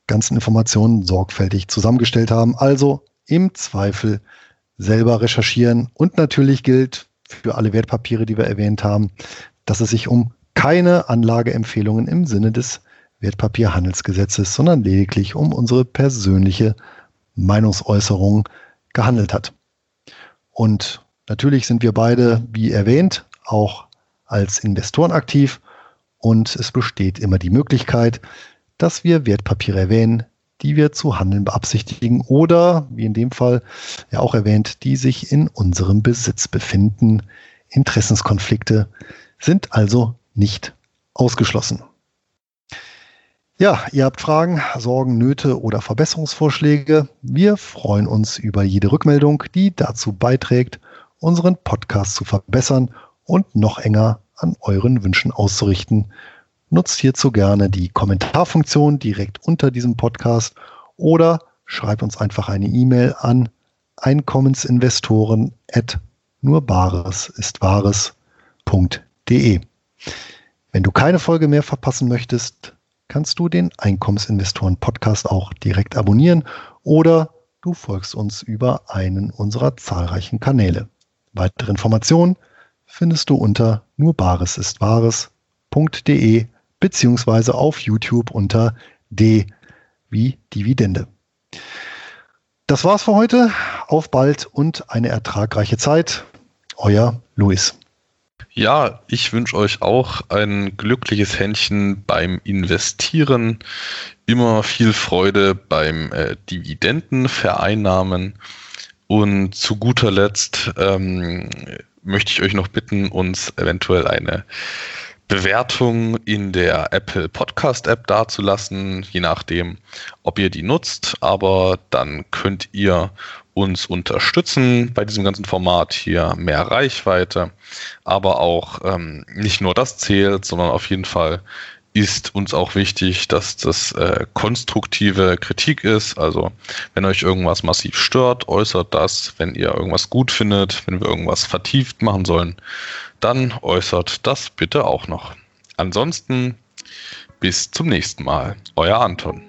Speaker 1: ganzen Informationen sorgfältig zusammengestellt haben. Also im Zweifel selber recherchieren. Und natürlich gilt für alle Wertpapiere, die wir erwähnt haben, dass es sich um keine Anlageempfehlungen im Sinne des Wertpapierhandelsgesetzes, sondern lediglich um unsere persönliche Meinungsäußerung gehandelt hat. Und natürlich sind wir beide, wie erwähnt, auch als Investoren aktiv und es besteht immer die Möglichkeit, dass wir Wertpapiere erwähnen, die wir zu handeln beabsichtigen oder, wie in dem Fall ja auch erwähnt, die sich in unserem Besitz befinden. Interessenskonflikte sind also nicht ausgeschlossen. Ja, ihr habt Fragen, Sorgen, Nöte oder Verbesserungsvorschläge. Wir freuen uns über jede Rückmeldung, die dazu beiträgt, unseren Podcast zu verbessern und noch enger an euren Wünschen auszurichten. Nutzt hierzu gerne die Kommentarfunktion direkt unter diesem Podcast oder schreibt uns einfach eine E-Mail an Einkommensinvestoren at nur Wahres.de. Wenn du keine Folge mehr verpassen möchtest, kannst du den Einkommensinvestoren Podcast auch direkt abonnieren oder du folgst uns über einen unserer zahlreichen Kanäle. Weitere Informationen findest du unter nur Bares ist Wahres.de beziehungsweise auf YouTube unter D wie Dividende. Das war's für heute. Auf bald und eine ertragreiche Zeit. Euer Luis.
Speaker 2: Ja, ich wünsche euch auch ein glückliches Händchen beim Investieren. Immer viel Freude beim äh, Dividendenvereinnahmen. Und zu guter Letzt ähm, möchte ich euch noch bitten, uns eventuell eine Bewertung in der Apple Podcast App dazulassen, je nachdem, ob ihr die nutzt. Aber dann könnt ihr uns unterstützen bei diesem ganzen Format hier mehr Reichweite. Aber auch ähm, nicht nur das zählt, sondern auf jeden Fall ist uns auch wichtig, dass das äh, konstruktive Kritik ist. Also wenn euch irgendwas massiv stört, äußert das. Wenn ihr irgendwas gut findet, wenn wir irgendwas vertieft machen sollen, dann äußert das bitte auch noch. Ansonsten bis zum nächsten Mal. Euer Anton.